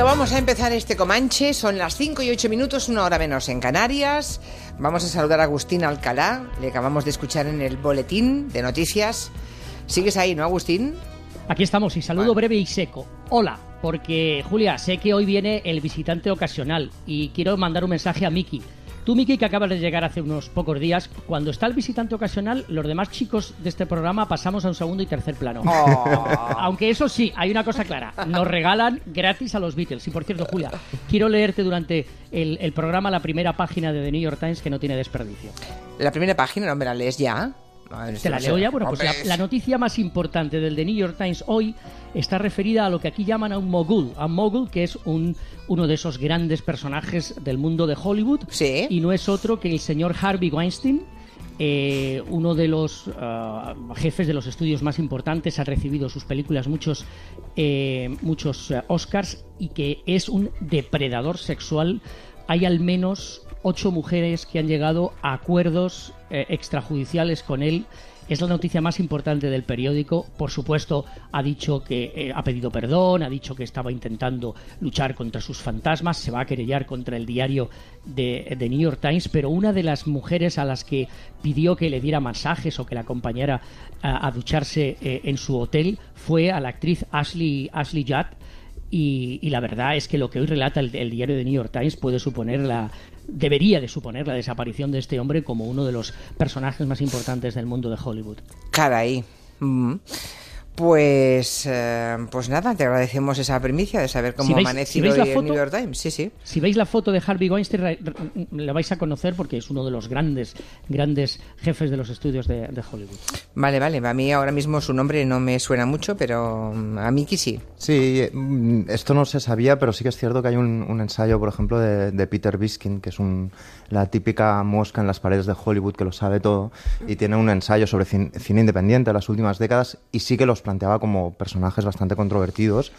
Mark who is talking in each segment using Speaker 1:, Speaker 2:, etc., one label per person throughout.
Speaker 1: Bueno, vamos a empezar este Comanche. Son las 5 y 8 minutos, una hora menos en Canarias. Vamos a saludar a Agustín Alcalá. Le acabamos de escuchar en el boletín de noticias. ¿Sigues ahí, no, Agustín?
Speaker 2: Aquí estamos y saludo breve y seco. Hola, porque Julia, sé que hoy viene el visitante ocasional y quiero mandar un mensaje a Miki. Tú, Miki, que acabas de llegar hace unos pocos días, cuando está el visitante ocasional, los demás chicos de este programa pasamos a un segundo y tercer plano.
Speaker 1: Oh.
Speaker 2: Aunque eso sí, hay una cosa clara. Nos regalan gratis a los Beatles. Y por cierto, Julia, quiero leerte durante el, el programa la primera página de The New York Times que no tiene desperdicio.
Speaker 1: La primera página, no me la lees ya.
Speaker 2: Te la leo ya. Bueno, pues la, la, noticia más importante del The New York Times hoy está referida a lo que aquí llaman a un mogul. A un mogul que es un, uno de esos grandes personajes del mundo de Hollywood.
Speaker 1: Sí.
Speaker 2: Y no es otro que el señor Harvey Weinstein. Eh, uno de los uh, jefes de los estudios más importantes ha recibido sus películas muchos eh, muchos uh, Oscars y que es un depredador sexual hay al menos ocho mujeres que han llegado a acuerdos eh, extrajudiciales con él. Es la noticia más importante del periódico. Por supuesto, ha dicho que eh, ha pedido perdón, ha dicho que estaba intentando luchar contra sus fantasmas, se va a querellar contra el diario de, de, New York Times, pero una de las mujeres a las que pidió que le diera masajes o que la acompañara a, ducharse eh, en su hotel fue a la actriz Ashley, Ashley Judd. Y, y, la verdad es que lo que hoy relata el, diario de New York Times puede suponer la debería de suponer la desaparición de este hombre como uno de los personajes más importantes del mundo de Hollywood.
Speaker 1: Caray. Mm. Pues, eh, pues nada, te agradecemos esa primicia de saber cómo
Speaker 2: si veis,
Speaker 1: ha amanecido
Speaker 2: si veis
Speaker 1: el
Speaker 2: foto,
Speaker 1: New York Times. Sí, sí.
Speaker 2: Si veis la foto de Harvey Weinstein, la vais a conocer porque es uno de los grandes, grandes jefes de los estudios de, de Hollywood.
Speaker 1: Vale, vale. A mí ahora mismo su nombre no me suena mucho, pero mm, a Miki sí.
Speaker 3: Sí, mm, esto no se sabía, pero sí que es cierto que hay un, un ensayo, por ejemplo, de, de, Peter Biskin, que es un, la típica mosca en las paredes de Hollywood que lo sabe todo, y tiene un ensayo sobre cine, cine independiente de las últimas décadas, y sí que los planteaba como personajes bastante controvertidos,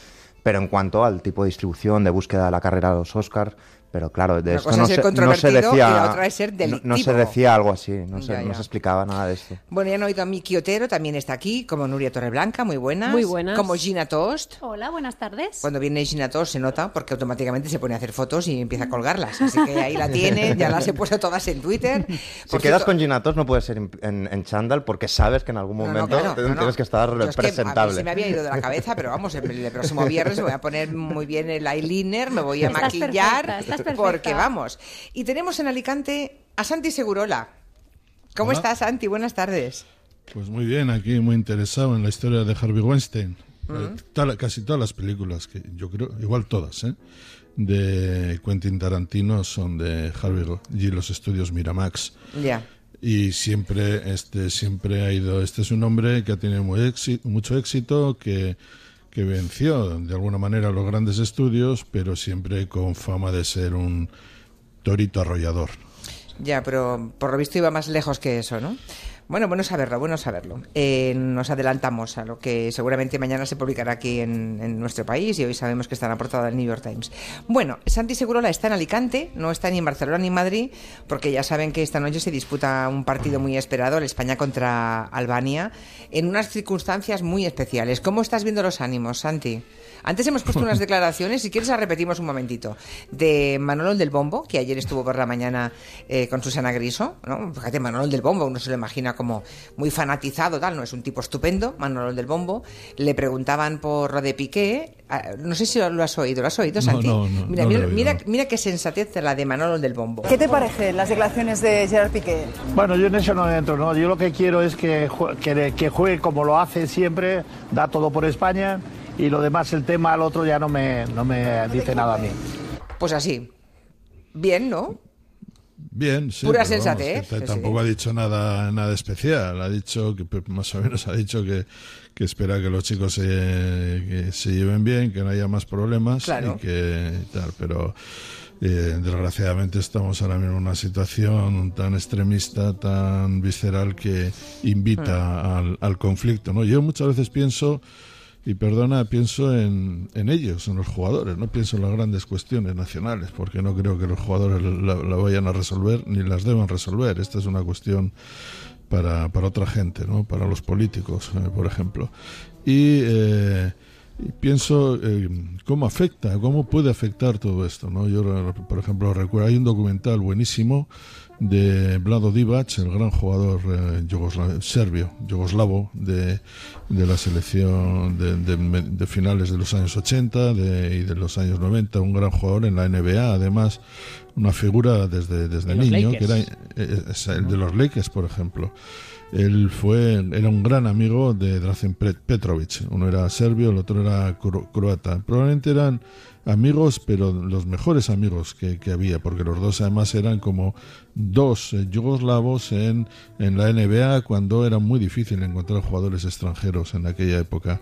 Speaker 3: pero en cuanto al tipo de distribución, de búsqueda de la carrera de los Oscars, pero claro, de
Speaker 1: Una
Speaker 3: esto
Speaker 1: cosa
Speaker 3: no
Speaker 1: es ser
Speaker 3: se, no se decía,
Speaker 1: y la otra es ser
Speaker 3: no,
Speaker 1: delictivo.
Speaker 3: no se decía algo así, no se,
Speaker 1: Ya, ya.
Speaker 3: no se explicaba nada de esto.
Speaker 1: Bueno, ya han oído a Miki Otero, también está aquí, como Nuria Torreblanca, muy buenas.
Speaker 4: Muy buenas.
Speaker 1: Como Gina Toast.
Speaker 4: Hola, buenas tardes.
Speaker 1: Cuando viene Gina Toast se nota porque automáticamente se pone a hacer fotos y empieza a colgarlas. Así que ahí la tienen, ya las he puesto todas en Twitter.
Speaker 3: Si
Speaker 1: Por
Speaker 3: quedas
Speaker 1: cierto-
Speaker 3: con Ginatos no puedes ser en, en, en chándal porque sabes que en algún
Speaker 1: No, no,
Speaker 3: momento
Speaker 1: claro,
Speaker 3: te-
Speaker 1: no, no.
Speaker 3: tienes que estar
Speaker 1: Yo es que a mí
Speaker 3: presentable.
Speaker 1: se me había ido de la cabeza, pero vamos, el, el próximo viernes me voy a poner muy bien el eyeliner, me voy a
Speaker 4: Estás
Speaker 1: maquillar,
Speaker 4: perfecta, estás perfecta.
Speaker 1: porque vamos. Y tenemos en Alicante a Santi Segurola. ¿Cómo
Speaker 5: Hola.
Speaker 1: estás, Santi? Buenas tardes.
Speaker 5: Pues muy bien, aquí muy interesado en la historia de Harvey Weinstein. Eh, tal- casi todas las películas, que yo creo, igual todas, ¿eh? de Quentin Tarantino son de Harvey y los estudios Miramax.
Speaker 1: Ya.
Speaker 5: Y siempre, este, siempre ha ido, este es un hombre que ha tenido muy éxi- mucho éxito, que, que venció de alguna manera los grandes estudios, pero siempre con fama de ser un torito arrollador.
Speaker 1: Ya, pero por lo visto iba más lejos que eso, ¿no? Bueno, bueno saberlo, bueno saberlo. Eh, nos adelantamos a lo que seguramente mañana se publicará aquí en, nuestro país y hoy sabemos que está en la portada del New York Times. Bueno, Santi Segurola está en Alicante, no está ni en Barcelona ni en Madrid, porque ya saben que esta noche se disputa un partido muy esperado, el España contra Albania, en unas circunstancias muy especiales. ¿Cómo estás viendo los ánimos, Santi? Antes hemos puesto unas declaraciones, si quieres las repetimos un momentito, de Manolo del Bombo, que ayer estuvo por la mañana eh, con Susana Griso, ¿no? Fíjate, Manolo del Bombo, uno se lo imagina como muy fanatizado, tal, no es un tipo estupendo, Manolo del Bombo. Le preguntaban por lo de Piqué, ah, no sé si lo, has oído, ¿lo has oído, Santi?
Speaker 5: no, no,
Speaker 1: mira,
Speaker 5: no
Speaker 1: mira,
Speaker 5: oído,
Speaker 1: mira,
Speaker 5: no.
Speaker 1: mira qué sensatez la de Manolo del Bombo.
Speaker 6: ¿Qué te parecen las declaraciones de Gerard Piqué?
Speaker 7: Bueno, yo en eso no entro, ¿no? Yo lo que quiero es que, que, que juegue como lo hace siempre, da todo por España y lo demás, el tema al otro ya no me, no me dice nada a mí.
Speaker 1: Pues así. Bien, ¿no?
Speaker 5: Bien, sí.
Speaker 1: Pura
Speaker 5: vamos,
Speaker 1: sensatez,
Speaker 5: que t-
Speaker 1: sí,
Speaker 5: tampoco
Speaker 1: sí.
Speaker 5: ha dicho nada, nada especial. Ha dicho que pues, más o menos ha dicho que, que espera que los chicos se, que se lleven bien, que no haya más problemas
Speaker 1: Claro.
Speaker 5: y que tal. Pero eh, desgraciadamente estamos ahora mismo en una situación tan extremista, tan visceral que invita
Speaker 1: Mm.
Speaker 5: al, al conflicto. ¿no? Yo muchas veces pienso y perdona, pienso en, en ellos, en los jugadores, no pienso en las grandes cuestiones nacionales, porque no creo que los jugadores la, vayan a resolver ni las deban resolver. Esta es una cuestión para, para otra gente, ¿no? para los políticos, eh, por ejemplo. Y, eh, y pienso eh, cómo afecta, cómo puede afectar todo esto. ¿no? Yo, por ejemplo, recuerdo, hay un documental buenísimo de Vlado Divac, el gran jugador eh, serbio, yugoslavo de, de la selección de, de, finales de los años 80 y de los años 90, un gran jugador en la NBA, además una figura desde, desde niño, que era eh, el de los Lakers, por ejemplo. Él fue, era un gran amigo de Drazen Petrovic. Uno era serbio, el otro era croata. Probablemente eran amigos, pero los mejores amigos que, había, porque los dos además eran como dos eh, yugoslavos en, en la NBA cuando era muy difícil encontrar jugadores extranjeros en aquella época.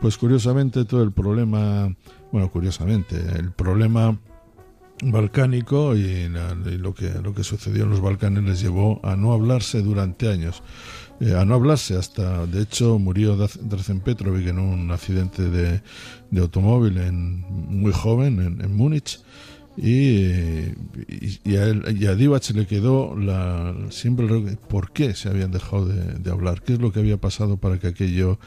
Speaker 5: Pues curiosamente todo el problema, bueno, curiosamente, el problema balcánico y, lo que lo que sucedió en los Balcanes les llevó a no hablarse durante años. Eh, a no hablarse hasta de hecho murió Drazen Petrovic en un accidente de, de automóvil en muy joven en, en Múnich y, y, a, él, y a Divac le quedó la, siempre por qué se habían dejado de, hablar, qué es lo que había pasado para que aquello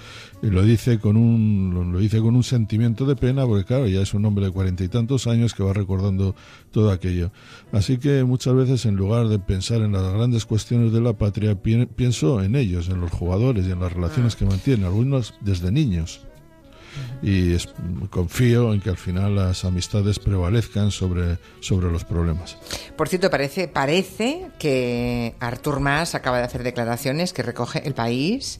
Speaker 5: y lo dice con un lo, dice con un sentimiento de pena porque claro ya es un hombre de cuarenta y tantos años que va recordando todo aquello. Así que muchas veces en lugar de pensar en las grandes cuestiones de la patria pienso en ellos en los jugadores y en las relaciones que mantienen algunos desde niños y confío en que al final las amistades prevalezcan sobre, sobre los problemas.
Speaker 1: Por cierto, parece, parece que Artur Mas acaba de hacer declaraciones que recoge el país,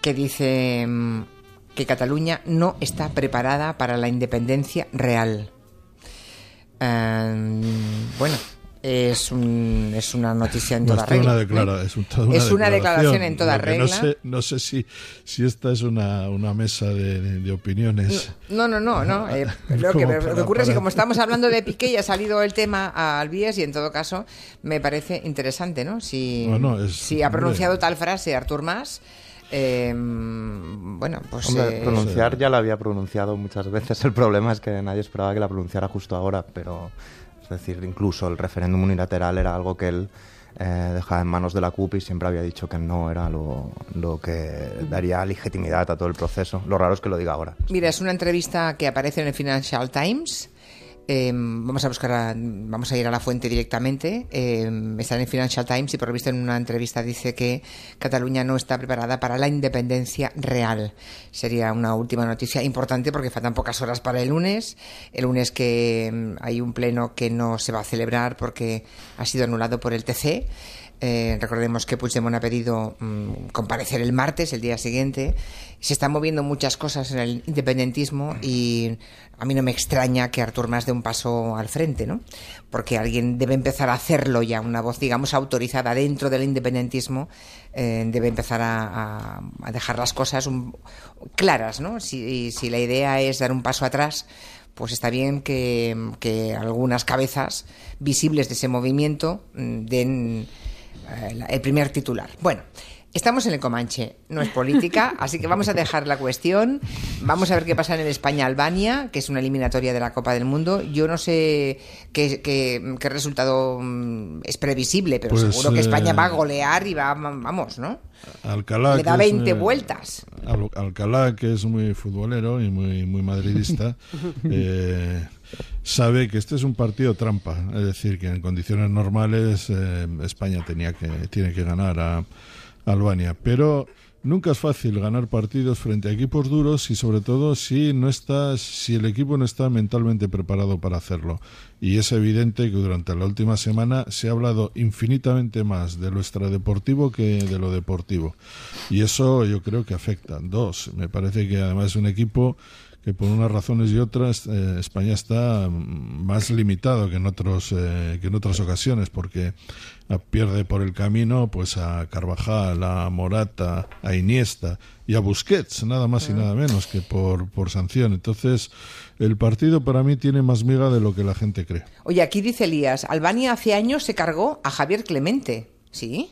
Speaker 1: que dice mm, que Cataluña no está preparada para la independencia real. Em, bueno, es, un, es una noticia en toda regla.
Speaker 5: Una ¿eh? es, una, declaración en toda regla. No sé, no sé si, si esta es una, una mesa de, opiniones.
Speaker 1: No, no, no. no. Eh, lo que me, ocurre es que como estamos hablando de Piqué y ha salido el tema al Bies y en todo caso me parece interesante, ¿no? Si, si ha pronunciado tal frase Artur Mas... Em, bueno, pues.
Speaker 3: Eh, pronunciar ya la había pronunciado muchas veces. El problema es que nadie esperaba que la pronunciara justo ahora, pero es decir, incluso el referéndum unilateral era algo que él eh, dejaba en manos de la CUP y siempre había dicho que no era lo, lo, que daría legitimidad a todo el proceso. Lo raro es que lo diga ahora.
Speaker 1: Mira, es una entrevista que aparece en el Financial Times Em, vamos a buscar, vamos a ir a la fuente directamente. Eh, está en Financial Times y por lo visto en una entrevista dice que Cataluña no está preparada para la independencia real. Sería una última noticia importante porque faltan pocas horas para el lunes. El lunes que em, hay un pleno que no se va a celebrar porque ha sido anulado por el TC. Eh, recordemos que Puigdemont ha pedido mm, comparecer el martes, el día siguiente. Se están moviendo muchas cosas en el independentismo y a mí no me extraña que Artur Mas dé un paso al frente, ¿no? Porque alguien debe empezar a hacerlo ya, una voz, digamos, autorizada dentro del independentismo, eh, debe empezar a, dejar las cosas claras, ¿no? Si, si la idea es dar un paso atrás, pues está bien que, que algunas cabezas visibles de ese movimiento mm, den el primer titular. Bueno, Estamos en el Comanche, no es política, así que vamos a dejar la cuestión. Vamos a ver qué pasa en el España-Albania, que es una eliminatoria de la Copa del Mundo. Yo no sé qué, qué, resultado mm, es previsible, pero pues, seguro que España va a eh, golear y va, vamos, ¿no?
Speaker 5: Alcalá,
Speaker 1: Le da 20 vueltas.
Speaker 5: Alcalá, que es muy futbolero y muy, muy madridista, eh, sabe que este es un partido trampa. Es decir, que en condiciones normales eh, España tenía que, tiene que ganar a Albania. Pero nunca es fácil ganar partidos frente a equipos duros y sobre todo si no está, si el equipo no está mentalmente preparado para hacerlo. Y es evidente que durante la última semana se ha hablado infinitamente más de lo extradeportivo que de lo deportivo. Y eso yo creo que afecta. Dos, me parece que además es un equipo que por unas razones y otras eh, España está más limitado que en otros eh, que en otras ocasiones porque pierde por el camino pues a Carvajal, a Morata, a Iniesta y a Busquets, nada más y ah. nada menos que por, por sanción. Entonces, el partido para mí tiene más miga de lo que la gente cree.
Speaker 1: Oye, aquí dice Elías, Albania hace años se cargó a Javier Clemente, ¿sí?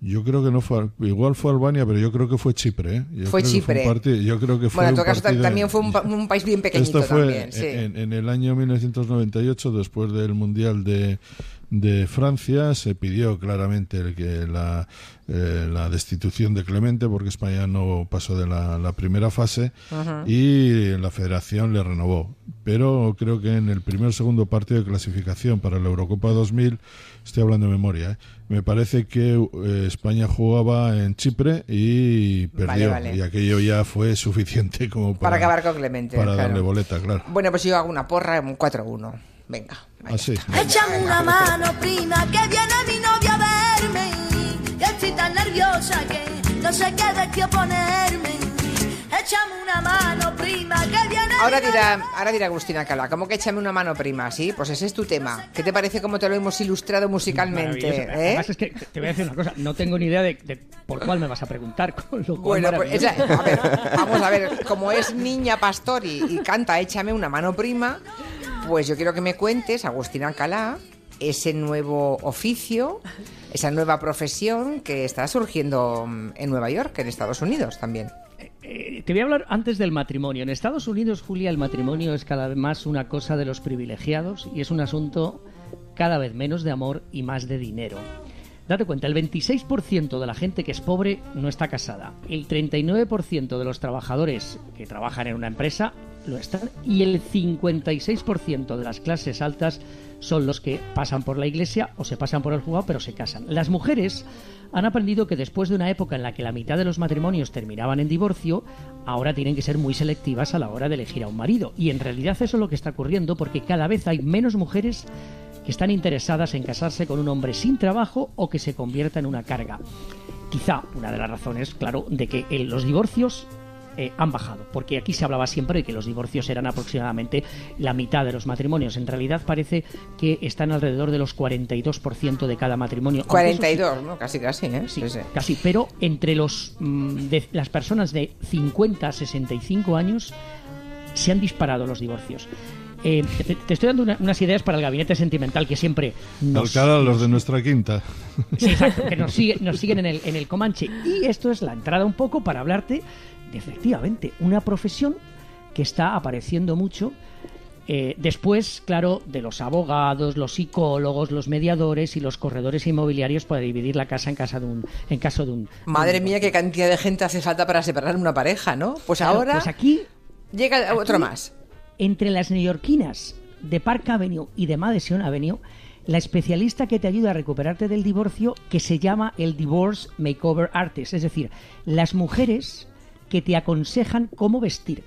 Speaker 5: Yo creo que no fue, igual fue Albania, pero yo creo que fue Chipre. ¿eh?
Speaker 1: fue Chipre.
Speaker 5: yo creo que fue
Speaker 1: bueno, en todo caso también fue un, país bien pequeñito
Speaker 5: Esto fue
Speaker 1: también.
Speaker 5: En, el año 1998, después del Mundial de, de Francia se pidió claramente el que la, eh, la destitución de Clemente porque España no pasó de la, la primera fase y la Federación le renovó. Pero creo que en el primer segundo partido de clasificación para la Eurocopa 2000, estoy hablando de memoria, ¿eh? me parece que eh, España jugaba en Chipre y perdió.
Speaker 1: vale.
Speaker 5: Y aquello ya fue suficiente como para,
Speaker 1: Para acabar con Clemente,
Speaker 5: Para
Speaker 1: claro.
Speaker 5: darle boleta, claro.
Speaker 1: Bueno, pues yo hago una porra, un 4-1. Venga. ahí
Speaker 5: Así.
Speaker 4: Échame una mano, prima, que viene mi novia a verme. Y estoy tan nerviosa que no sé qué de qué oponerme. Échame una mano, prima, que viene
Speaker 1: Ahora
Speaker 4: mi
Speaker 1: dirá, ahora dirá Agustina Cala, ¿cómo que échame una mano prima? Sí, pues ese es tu tema. ¿Qué te parece cómo te lo hemos ilustrado musicalmente?
Speaker 2: Maravilloso.
Speaker 1: eh?
Speaker 2: Además es que te voy a decir una cosa, no tengo ni idea de, de por cuál me vas a preguntar. Con lo cual,
Speaker 1: Bueno, pues esa- a ver, vamos a ver, como es niña Pastori y canta Échame una mano prima, pues yo quiero que me cuentes, Agustina Alcalá, ese nuevo oficio, esa nueva profesión que está surgiendo mm, en Nueva York, en Estados Unidos también.
Speaker 2: Eh, te voy a hablar antes del matrimonio. En Estados Unidos, Julia, el matrimonio es cada vez más una cosa de los privilegiados y es un asunto cada vez menos de amor y más de dinero. Date cuenta, el 26% de la gente que es pobre no está casada. El 39% de los trabajadores que trabajan en una empresa lo están. Y el 56% de las clases altas son los que pasan por la iglesia o se pasan por el juzgado pero se casan. Las mujeres han aprendido que después de una época en la que la mitad de los matrimonios terminaban en divorcio, ahora tienen que ser muy selectivas a la hora de elegir a un marido. Y en realidad eso es lo que está ocurriendo porque cada vez hay menos mujeres que están interesadas en casarse con un hombre sin trabajo o que se convierta en una carga. Quizá una de las razones, claro, de que eh, los divorcios eh, han bajado, porque aquí se hablaba siempre de que los divorcios eran aproximadamente la mitad de los matrimonios. En realidad parece que están alrededor de los 42% de cada matrimonio. Aunque eso sí-
Speaker 1: 42, ¿no? Casi, casi, ¿eh?
Speaker 2: Sí,
Speaker 1: Sí, sí.
Speaker 2: casi. Pero entre los mm, de las personas de 50 a 65 años se han disparado los divorcios. Eh, te, te estoy dando una- unas ideas para el gabinete sentimental que siempre nos,
Speaker 5: Alcalá, los de nuestra quinta.
Speaker 2: Sí, exacto, que nos, sigue- nos siguen en el, en el Comanche. Y esto es la entrada un poco para hablarte efectivamente una profesión que está apareciendo mucho. eh, después, claro, de los abogados, los psicólogos, los mediadores y los corredores inmobiliarios para dividir la casa en, casa de un, en caso de un.
Speaker 1: Madre
Speaker 2: de un
Speaker 1: mía, qué cantidad de gente hace falta para separar una pareja, ¿no? Pues
Speaker 2: Claro,
Speaker 1: ahora
Speaker 2: Pues aquí,
Speaker 1: llega otro más.
Speaker 2: Entre las neoyorquinas de Park Avenue y de Madison Avenue, la especialista que te ayuda a recuperarte del divorcio, que se llama el Divorce Makeover Artist, es decir, las mujeres que te aconsejan cómo vestir.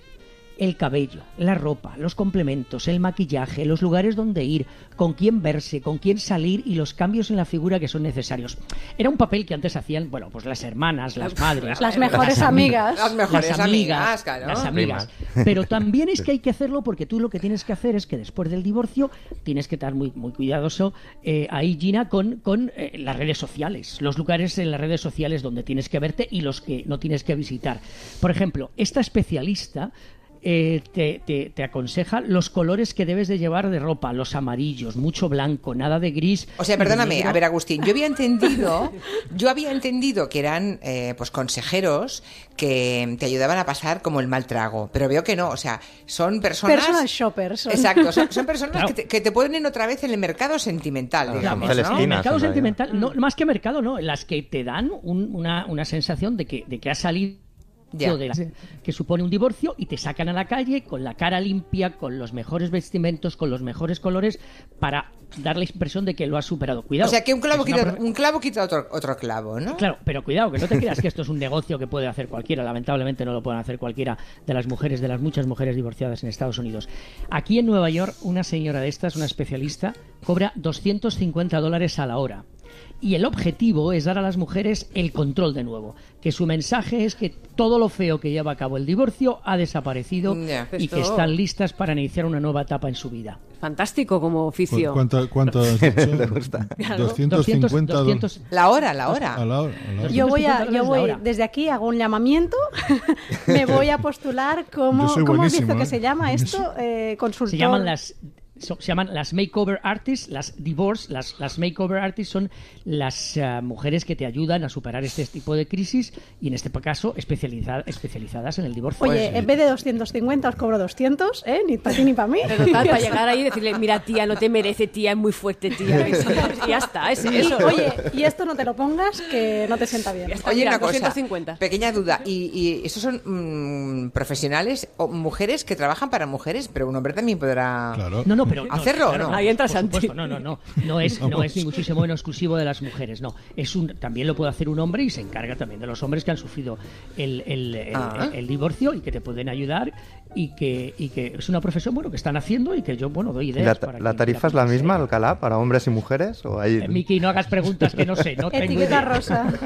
Speaker 2: El cabello, la ropa, los complementos, el maquillaje, los lugares donde ir, con quién verse, con quién salir y los cambios en la figura que son necesarios. Era un papel que antes hacían, bueno, pues las hermanas, las madres,
Speaker 6: Las mejores
Speaker 2: ami-
Speaker 6: amigas.
Speaker 1: Las mejores
Speaker 2: las
Speaker 1: amigas, claro.
Speaker 2: las amigas. Pero también es que hay que hacerlo porque tú lo que tienes que hacer es que después del divorcio tienes que estar muy, muy cuidadoso eh, ahí, Gina, con, con eh, las redes sociales, los lugares en las redes sociales donde tienes que verte y los que no tienes que visitar. Por ejemplo, esta especialista eh, te, te- te aconseja los colores que debes de llevar de ropa, los amarillos, mucho blanco, nada de gris.
Speaker 1: O sea, perdóname,
Speaker 2: negro.
Speaker 1: a ver, Agustín, yo había entendido, yo había entendido que eran eh, pues consejeros que te ayudaban a pasar como el mal trago, pero veo que no, o sea, son personas...
Speaker 6: Personal shoppers. son.
Speaker 1: Exacto, son, son personas
Speaker 2: Claro.
Speaker 1: que, te, que te ponen otra vez en el mercado sentimental, digamos, ¿no?
Speaker 3: Celestina.
Speaker 2: El mercado sentimental, no, más que mercado, no, las que te dan un- una, una sensación de que, de que has salido
Speaker 1: Ya.
Speaker 2: de la- que supone un divorcio y te sacan a la calle con la cara limpia, con los mejores vestimentos, con los mejores colores, para dar la impresión de que lo has superado. Cuidado.
Speaker 1: O sea, que clavo,
Speaker 2: una
Speaker 1: un clavo quita otro, otro clavo, ¿no?
Speaker 2: Claro, pero cuidado, que no te creas que esto es un negocio que puede hacer cualquiera. Lamentablemente no lo pueden hacer cualquiera de las mujeres, de las muchas mujeres divorciadas en Estados Unidos. Aquí en Nueva York, una señora de estas, una especialista, cobra 250 dólares a la hora. Y el objetivo es dar a las mujeres el control de nuevo. Que su mensaje es que todo lo feo que lleva a cabo el divorcio ha desaparecido
Speaker 1: Ya.
Speaker 2: y que están listas para iniciar una nueva etapa en su vida.
Speaker 8: Fantástico como oficio.
Speaker 5: ¿Cu- ¿Cuánto, cuánto has dicho?
Speaker 3: Le gusta.
Speaker 5: 250 dólares
Speaker 2: 200
Speaker 1: La hora, la hora.
Speaker 5: a la hora. a la hora.
Speaker 6: Yo voy
Speaker 2: 250
Speaker 6: a, yo voy,
Speaker 2: hora.
Speaker 6: desde aquí hago un llamamiento, me voy a postular como, ¿cómo has
Speaker 5: buenísimo,
Speaker 6: visto que
Speaker 5: ¿eh?
Speaker 6: se llama esto? Eh, consultor.
Speaker 2: Se llaman las so- se llaman las makeover artists, las divorce, las, las makeover artists son las eh, mujeres que te ayudan a superar este tipo de crisis y en este caso especializa- especializadas en el divorcio.
Speaker 6: Oye, en vez de 250 os cobro 200, ¿eh? Ni para ti ni para mí.
Speaker 8: Pero total, para llegar ahí y decirle, mira, tía, no te merece, tía, es muy fuerte, tía. Y ya está, es
Speaker 6: Y,
Speaker 8: eso.
Speaker 6: oye, y esto no te lo pongas que no te sienta bien.
Speaker 8: Está,
Speaker 1: Oye,
Speaker 8: mira,
Speaker 1: una cosa,
Speaker 8: 250.
Speaker 1: pequeña duda. ¿Y, y estos son mm, profesionales o mujeres que trabajan para mujeres? Pero un hombre también podrá...
Speaker 5: Claro.
Speaker 2: No, no, pero no,
Speaker 1: ¿Hacerlo
Speaker 2: claro,
Speaker 1: no?
Speaker 8: Ahí entra
Speaker 2: por
Speaker 8: Santi.
Speaker 2: supuesto, no, no, no, no es, no es ni muchísimo en exclusivo de las mujeres, no. Es un, también lo puede hacer un hombre y se encarga también de los hombres que han sufrido el, el- el-
Speaker 1: Ah.
Speaker 2: el divorcio y que te pueden ayudar y que, y que es una profesión bueno que están haciendo y que yo bueno doy
Speaker 3: ¿Y
Speaker 2: ideas.
Speaker 3: la,
Speaker 2: para
Speaker 3: la tarifa es la misma. Alcalá, para hombres y mujeres? ¿O hay...
Speaker 2: Eh, Miki, no hagas preguntas que no sé, no tengo
Speaker 6: Etiqueta
Speaker 2: idea.
Speaker 6: rosa.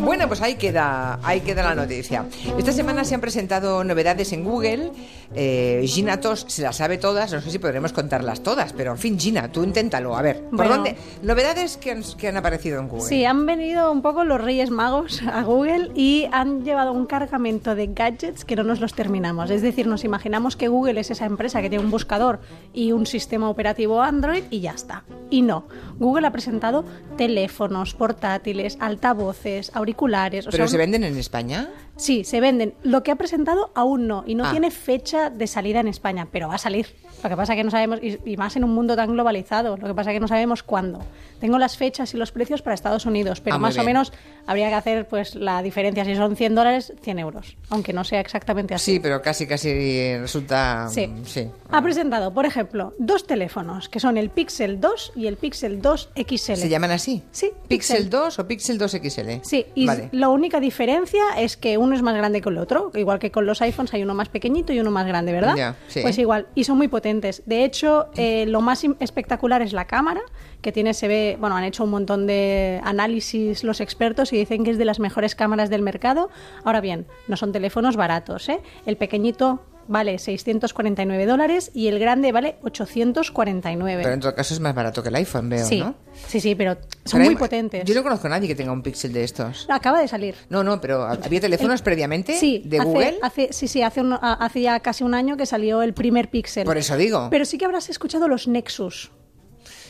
Speaker 1: Bueno, pues ahí queda, ahí queda la noticia. Esta semana se han presentado novedades en Google. Eh, Gina Tos se las sabe todas, no sé si podremos contarlas todas, pero en fin, Gina, tú inténtalo. A ver, ¿por
Speaker 6: Bueno.
Speaker 1: dónde? Novedades que han, que han aparecido en Google.
Speaker 6: Sí, han venido un poco los Reyes Magos a Google y han llevado un cargamento de gadgets que no nos los terminamos. Es decir, nos imaginamos que Google es esa empresa que tiene un buscador y un sistema operativo Android y ya está. Y no. Google ha presentado teléfonos, portátiles, altavoces, auriculares. o
Speaker 1: ¿Pero
Speaker 6: sea,
Speaker 1: se
Speaker 6: un-
Speaker 1: venden en España?
Speaker 6: Sí, se venden. Lo que ha presentado aún no, y no
Speaker 1: Ah.
Speaker 6: tiene fecha de salida en España, pero va a salir. Lo que pasa es que no sabemos, y, y más en un mundo tan globalizado, lo que pasa es que no sabemos cuándo. Tengo las fechas y los precios para Estados Unidos, pero
Speaker 1: Ah,
Speaker 6: más o menos habría que hacer pues la diferencia. Si son 100 dólares, 100 euros, aunque no sea exactamente así.
Speaker 1: Sí, pero casi, casi resulta...
Speaker 6: Sí.
Speaker 1: mm, sí.
Speaker 6: Ha presentado, por ejemplo, dos teléfonos, que son el Pixel 2 y el Pixel 2 XL.
Speaker 1: ¿Se llaman así?
Speaker 6: Sí,
Speaker 1: ¿Pixel
Speaker 6: Pixel.
Speaker 1: 2 o Pixel 2 XL?
Speaker 6: Sí, y
Speaker 1: Vale.
Speaker 6: la única diferencia es que uno es más grande que el otro, igual que con los iPhones hay uno más pequeñito y uno más grande, ¿verdad?
Speaker 1: Ya, sí.
Speaker 6: Pues igual, y son muy potentes. De hecho, eh, lo más espectacular es la cámara, que tiene, se ve, bueno, han hecho un montón de análisis los expertos y dicen que es de las mejores cámaras del mercado. Ahora bien, no son teléfonos baratos, ¿eh? El pequeñito vale 649 dólares y el grande vale 849.
Speaker 1: Pero en todo caso es más barato que el iPhone, veo,
Speaker 6: sí,
Speaker 1: ¿no?
Speaker 6: sí, sí, pero son
Speaker 1: Pero
Speaker 6: muy
Speaker 1: hay-
Speaker 6: potentes.
Speaker 1: Yo no conozco a nadie que tenga un Pixel de estos.
Speaker 6: Acaba de salir.
Speaker 1: No, no, pero ¿había teléfonos previamente
Speaker 6: Sí,
Speaker 1: de
Speaker 6: hace,
Speaker 1: Google?
Speaker 6: hace- sí, sí, hace, un- hace ya casi un año que salió el primer Pixel.
Speaker 1: Por eso digo.
Speaker 6: Pero sí que habrás escuchado los Nexus.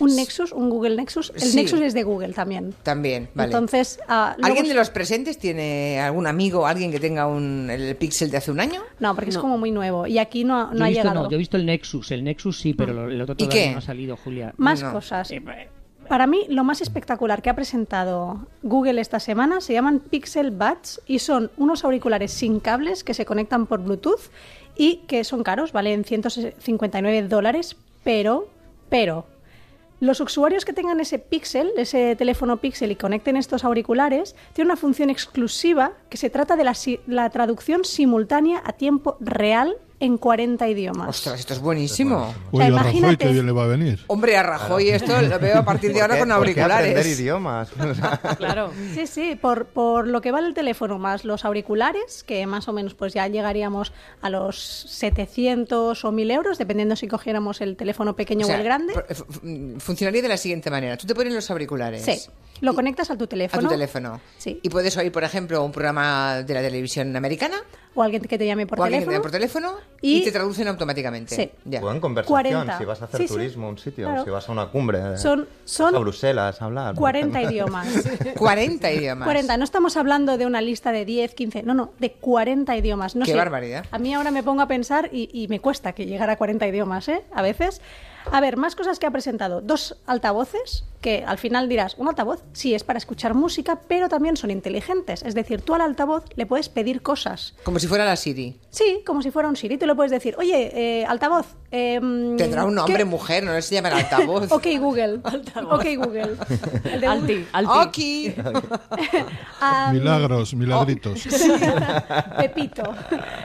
Speaker 6: Un Nexus, un Google Nexus. El
Speaker 1: Sí.
Speaker 6: Nexus es de Google también.
Speaker 1: También, vale.
Speaker 6: Entonces, ah, luego-
Speaker 1: ¿Alguien de los presentes tiene algún amigo, alguien que tenga un, el Pixel de hace un año?
Speaker 6: No, porque es como muy nuevo. Y aquí no, no ha
Speaker 2: visto,
Speaker 6: llegado.
Speaker 2: no, yo he visto el Nexus, el Nexus sí, pero lo- el otro
Speaker 1: ¿Y
Speaker 2: todavía
Speaker 1: qué?
Speaker 2: no ha salido, Julia.
Speaker 6: Más
Speaker 1: No.
Speaker 6: cosas.
Speaker 2: Eh, eh,
Speaker 6: Para mí, lo más espectacular que ha presentado Google esta semana se llaman Pixel Buds y son unos auriculares sin cables que se conectan por Bluetooth y que son caros, valen 159 dólares, pero, pero, los usuarios que tengan ese Pixel, ese teléfono Pixel y conecten estos auriculares, tienen una función exclusiva que se trata de la, la traducción simultánea a tiempo real en 40 idiomas.
Speaker 1: Ostras, esto es buenísimo.
Speaker 6: O sea,
Speaker 5: Oye, a Rajoy
Speaker 6: imagínate-
Speaker 5: que bien le va a venir.
Speaker 1: Hombre, a Rajoy esto lo veo a partir de ahora con
Speaker 3: ¿Por qué
Speaker 1: auriculares.
Speaker 3: idiomas? O sea,
Speaker 8: Claro.
Speaker 6: Sí, sí, por, por lo que vale el teléfono más los auriculares, que más o menos pues ya llegaríamos a los 700 o 1000 euros, dependiendo si cogiéramos el teléfono pequeño
Speaker 1: O sea,
Speaker 6: o el grande.
Speaker 1: por- funcionaría de la siguiente manera. Tú te pones los auriculares.
Speaker 6: Sí, lo conectas a tu
Speaker 1: A
Speaker 6: teléfono.
Speaker 1: tu teléfono.
Speaker 6: Sí.
Speaker 1: Y puedes oír, por ejemplo, un programa de la televisión americana
Speaker 6: O alguien que te llame por
Speaker 1: o alguien que te
Speaker 6: teléfono.
Speaker 1: llame por teléfono y,
Speaker 6: Y-
Speaker 1: te traducen automáticamente.
Speaker 6: Sí.
Speaker 1: Ya.
Speaker 3: Buen conversación,
Speaker 6: 40.
Speaker 3: si vas a hacer
Speaker 6: Sí, sí.
Speaker 3: turismo a un sitio,
Speaker 6: Claro.
Speaker 3: si vas a una cumbre, eh,
Speaker 6: Son- son
Speaker 3: a Bruselas a hablar.
Speaker 6: 40 idiomas.
Speaker 1: 40 idiomas.
Speaker 6: 40, no estamos hablando de una lista de 10, 15, no, no, de 40 idiomas. No
Speaker 1: Qué
Speaker 6: sé,
Speaker 1: barbaridad.
Speaker 6: A mí ahora me pongo a pensar y, y me cuesta que llegar a 40 idiomas, ¿eh? A veces. A ver, más cosas que ha presentado. Dos altavoces, que al final dirás, un altavoz sí es para escuchar música, pero también son inteligentes. Es decir, tú al altavoz le puedes pedir cosas.
Speaker 1: Como si fuera la Siri.
Speaker 6: Sí, como si fuera un Siri, tú le puedes decir, oye, eh, altavoz. em,
Speaker 1: Tendrá un nombre,
Speaker 6: ¿qué-
Speaker 1: mujer, no se llama el altavoz.
Speaker 6: Ok, Google. Ok, Google. El de
Speaker 8: Alti, alti.
Speaker 1: Oki.
Speaker 6: Ah,
Speaker 5: Milagros, milagritos.
Speaker 6: Pepito.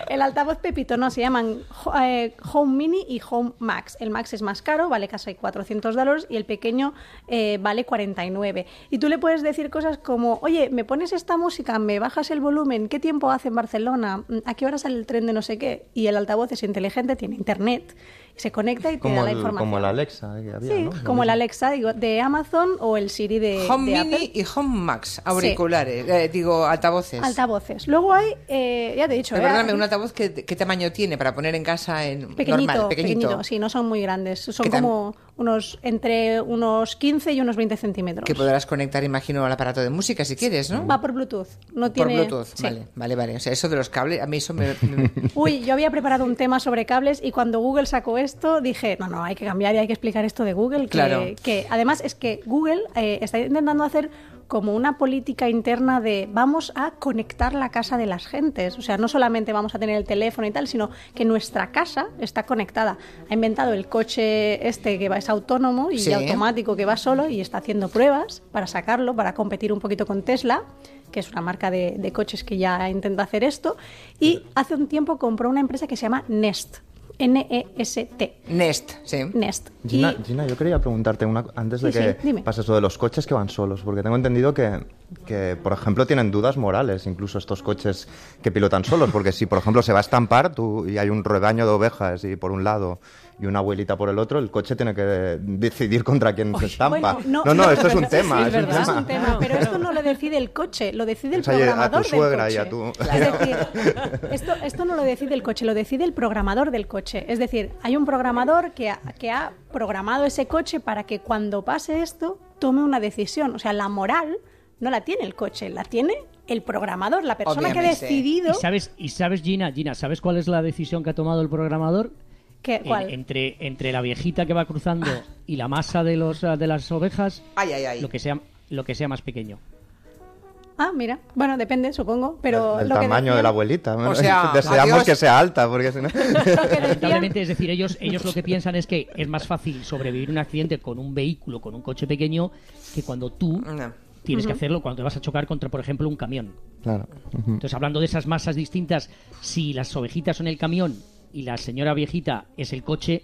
Speaker 6: El altavoz Pepito, no, se llaman eh, Home Mini y Home Max. El Max es más caro vale casi 400 dólares y el pequeño eh, vale 49. Y tú le puedes decir cosas como, oye, me pones esta música, me bajas el volumen, ¿qué tiempo hace en Barcelona? ¿A qué hora sale el tren de no sé qué? Y el altavoz es inteligente, tiene internet, se conecta y te
Speaker 3: Como
Speaker 6: da la
Speaker 3: el,
Speaker 6: información.
Speaker 3: como el Alexa que había,
Speaker 6: Sí,
Speaker 3: ¿no?
Speaker 6: como
Speaker 3: mismo.
Speaker 6: Alexa digo, de Amazon o el Siri de,
Speaker 1: Home
Speaker 6: de
Speaker 1: Mini
Speaker 6: Apple.
Speaker 1: y Home Max, auriculares, eh, digo, altavoces.
Speaker 6: Altavoces. Luego hay, eh, ya te he dicho,
Speaker 1: Pero
Speaker 6: eh,
Speaker 1: perdóname, un altavoz, ¿qué, qué tamaño tiene para poner en casa en
Speaker 6: pequeñito,
Speaker 1: normal? Pequeñito.
Speaker 6: pequeñito, sí, no son muy grandes, son
Speaker 1: ¿Qué tan-
Speaker 6: como unos entre unos 15 y unos 20 centímetros.
Speaker 1: Que podrás conectar, imagino, al aparato de música si quieres, ¿no?
Speaker 6: Va por Bluetooth, no
Speaker 1: Por
Speaker 6: tiene
Speaker 1: Bluetooth,
Speaker 6: sí.
Speaker 1: vale, vale, vale. O sea, eso de los cables, a mí eso me... me-
Speaker 6: Uy, yo había preparado un tema sobre cables y cuando Google sacó esto dije, no, no, hay que cambiar y hay que explicar esto de Google. Que,
Speaker 1: Claro.
Speaker 6: que además es que Google eh, está intentando hacer como una política interna de vamos a conectar la casa de las gentes. O sea, no solamente vamos a tener el teléfono y tal, sino que nuestra casa está conectada. Ha inventado el coche este que va, es autónomo y
Speaker 1: Sí.
Speaker 6: automático que va solo y está haciendo pruebas para sacarlo, para competir un poquito con Tesla que es una marca de, de coches que ya intenta hacer esto, y hace un tiempo compró una empresa que se llama Nest, N-E-S-T,
Speaker 1: Nest, sí.
Speaker 6: Nest.
Speaker 3: Gina,
Speaker 6: Y-
Speaker 3: Gina, yo quería preguntarte una antes de
Speaker 6: Sí,
Speaker 3: que
Speaker 6: sí, dime.
Speaker 3: pase eso de los coches que van solos, porque tengo entendido que, que, por ejemplo, tienen dudas morales, incluso estos coches que pilotan solos, porque si, por ejemplo, se va a estampar tú, y hay un rebaño de ovejas y por un lado y una abuelita por el otro, el coche tiene que decidir contra quién se estampa.
Speaker 6: Bueno,
Speaker 3: no, no, esto es un tema.
Speaker 8: es
Speaker 3: es.
Speaker 6: Es
Speaker 3: tema.
Speaker 6: un tema, pero esto no lo decide el coche, lo decide el
Speaker 3: a tu
Speaker 6: programador del coche.
Speaker 3: y a tu-
Speaker 6: Es decir, esto, esto no lo decide el coche, lo decide el programador del coche. Es decir, hay un programador que ha, que ha programado ese coche para que cuando pase esto tome una decisión. O sea, la moral no la tiene el coche, la tiene el programador, la persona que ha decidido
Speaker 2: ¿Y sabes, y sabes, Gina, Gina, ¿sabes cuál es la decisión que ha tomado el programador? Entre, entre la viejita que va cruzando y la masa de los de las ovejas,
Speaker 1: Ay, ay, ay.
Speaker 2: lo que sea lo que sea más pequeño.
Speaker 6: Ah, mira. Bueno, depende, supongo. Pero
Speaker 3: el
Speaker 6: lo que
Speaker 3: tamaño de
Speaker 6: decían-
Speaker 3: la abuelita. Bueno,
Speaker 1: sea,
Speaker 3: deseamos
Speaker 1: adiós.
Speaker 3: que sea alta, porque si no...
Speaker 6: lo que decían-
Speaker 2: Lamentablemente, es decir, ellos, ellos lo que piensan es que es más fácil sobrevivir un accidente con un vehículo, con un coche pequeño, que cuando tú
Speaker 1: No.
Speaker 2: tienes que hacerlo cuando te vas a chocar contra, por ejemplo, un camión.
Speaker 3: Claro. Ujú.
Speaker 2: Entonces, hablando de esas masas distintas, si las ovejitas son el camión y la señora viejita es el coche,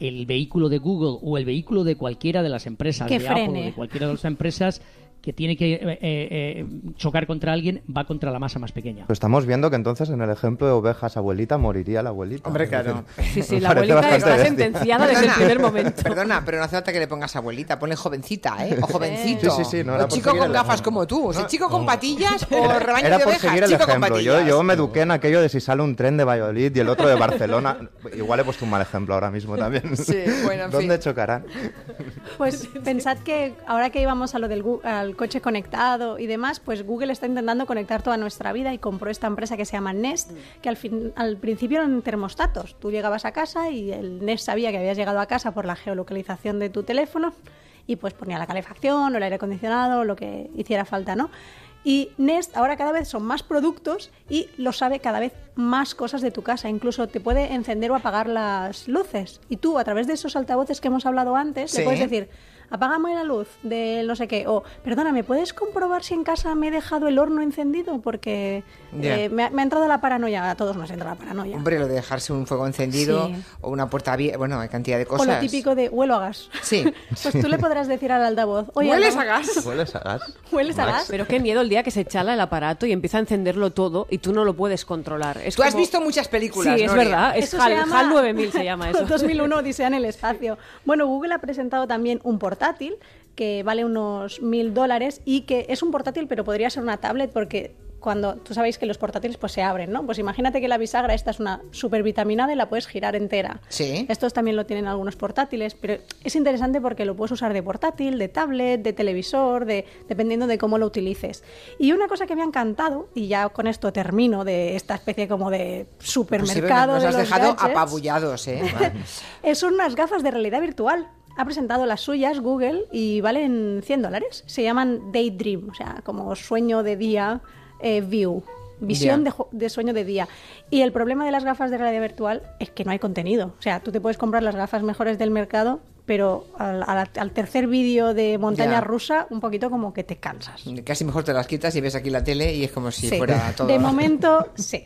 Speaker 2: el vehículo de Google o el vehículo de cualquiera de las empresas,
Speaker 6: Que
Speaker 2: de Apple o
Speaker 6: frene.
Speaker 2: de cualquiera de las empresas que tiene que eh, eh, eh, chocar contra alguien, va contra la masa más pequeña.
Speaker 3: Pues estamos viendo que entonces en el ejemplo de ovejas abuelita moriría la abuelita.
Speaker 1: Hombre, claro.
Speaker 8: Sí, sí, la abuelita está
Speaker 3: bestia.
Speaker 8: sentenciada desde el primer momento.
Speaker 1: Perdona, pero no hace falta que le pongas abuelita, ponle jovencita, ¿eh? O jovencito.
Speaker 3: Sí, sí, sí, no
Speaker 1: o
Speaker 3: era
Speaker 1: chico con
Speaker 3: el
Speaker 1: gafas como tú. O sea, chico con patillas o rebaño
Speaker 3: Era
Speaker 1: de
Speaker 3: por
Speaker 1: ovejas.
Speaker 3: seguir el
Speaker 1: chico con
Speaker 3: ejemplo. Yo,
Speaker 1: patillas.
Speaker 3: yo me eduqué en aquello de si sale un tren de Valladolid y el otro de Barcelona. Igual he puesto un mal ejemplo ahora mismo también.
Speaker 1: Sí, bueno, en
Speaker 3: ¿Dónde
Speaker 1: fin.
Speaker 3: chocarán?
Speaker 6: Pues pensad que ahora que íbamos a lo del gu- al coche conectado y demás, pues Google está intentando conectar toda nuestra vida y compró esta empresa que se llama Nest, que al, fin, al principio eran termostatos. Tú llegabas a casa y el Nest sabía que habías llegado a casa por la geolocalización de tu teléfono y pues ponía la calefacción o el aire acondicionado o lo que hiciera falta, ¿no? Y Nest ahora cada vez son más productos y lo sabe cada vez más cosas de tu casa. Incluso te puede encender o apagar las luces. Y tú, a través de esos altavoces que hemos hablado antes,
Speaker 1: Sí.
Speaker 6: le puedes decir, apágame la luz de no sé qué. O, perdona, ¿me puedes comprobar si en casa me he dejado el horno encendido? Porque
Speaker 1: Ya.
Speaker 6: eh, me, ha, me ha entrado la paranoia. A todos nos entra la paranoia.
Speaker 1: Hombre, lo de dejarse un fuego encendido
Speaker 6: Sí.
Speaker 1: o una puerta abierta. Bueno, hay cantidad de
Speaker 6: o
Speaker 1: cosas.
Speaker 6: lo típico de huelo a gas.
Speaker 1: Sí.
Speaker 6: Pues tú le podrás decir al altavoz, oye,
Speaker 1: ¿Hueles a gas?
Speaker 3: ¿Hueles a gas?
Speaker 6: ¿Hueles a gas?
Speaker 8: Pero qué miedo el día que se chala el aparato y empieza a encenderlo todo y tú no lo puedes controlar. Es
Speaker 1: Tú has
Speaker 8: como-
Speaker 1: visto muchas películas,
Speaker 8: Sí, es
Speaker 1: Nori.
Speaker 8: verdad. Es HAL,
Speaker 6: llama-
Speaker 8: HAL 9000 se llama eso.
Speaker 6: 2001 Odisea en el espacio. Bueno, Google ha presentado también un portátil que vale unos mil dólares y que es un portátil, pero podría ser una tablet porque cuando tú sabéis que los portátiles pues se abren, ¿no? Pues imagínate que la bisagra esta es una super vitaminada y la puedes girar entera.
Speaker 1: Sí.
Speaker 6: Estos también lo tienen algunos portátiles, pero es interesante porque lo puedes usar de portátil, de tablet, de televisor, de dependiendo de cómo lo utilices. Y una cosa que me ha encantado y ya con esto termino de esta especie como de
Speaker 1: Pues sí,
Speaker 6: supermercado
Speaker 1: nos
Speaker 6: de
Speaker 1: has
Speaker 6: los
Speaker 1: dejado
Speaker 6: gadgets.
Speaker 1: apabullados, ¿eh?
Speaker 6: Son unas gafas de realidad virtual. Ha presentado las suyas Google y valen 100 dólares. Se llaman Daydream, o sea, como sueño de día, eh, view. Visión de, de sueño de día. Y el problema de las gafas de realidad virtual es que no hay contenido. O sea, tú te puedes comprar las gafas mejores del mercado, pero al, al- al tercer vídeo de montaña
Speaker 1: Ya.
Speaker 6: rusa, un poquito como que te cansas.
Speaker 1: Casi mejor te las quitas y ves aquí la tele y es como si
Speaker 6: Sí.
Speaker 1: fuera todo.
Speaker 6: De momento, sí.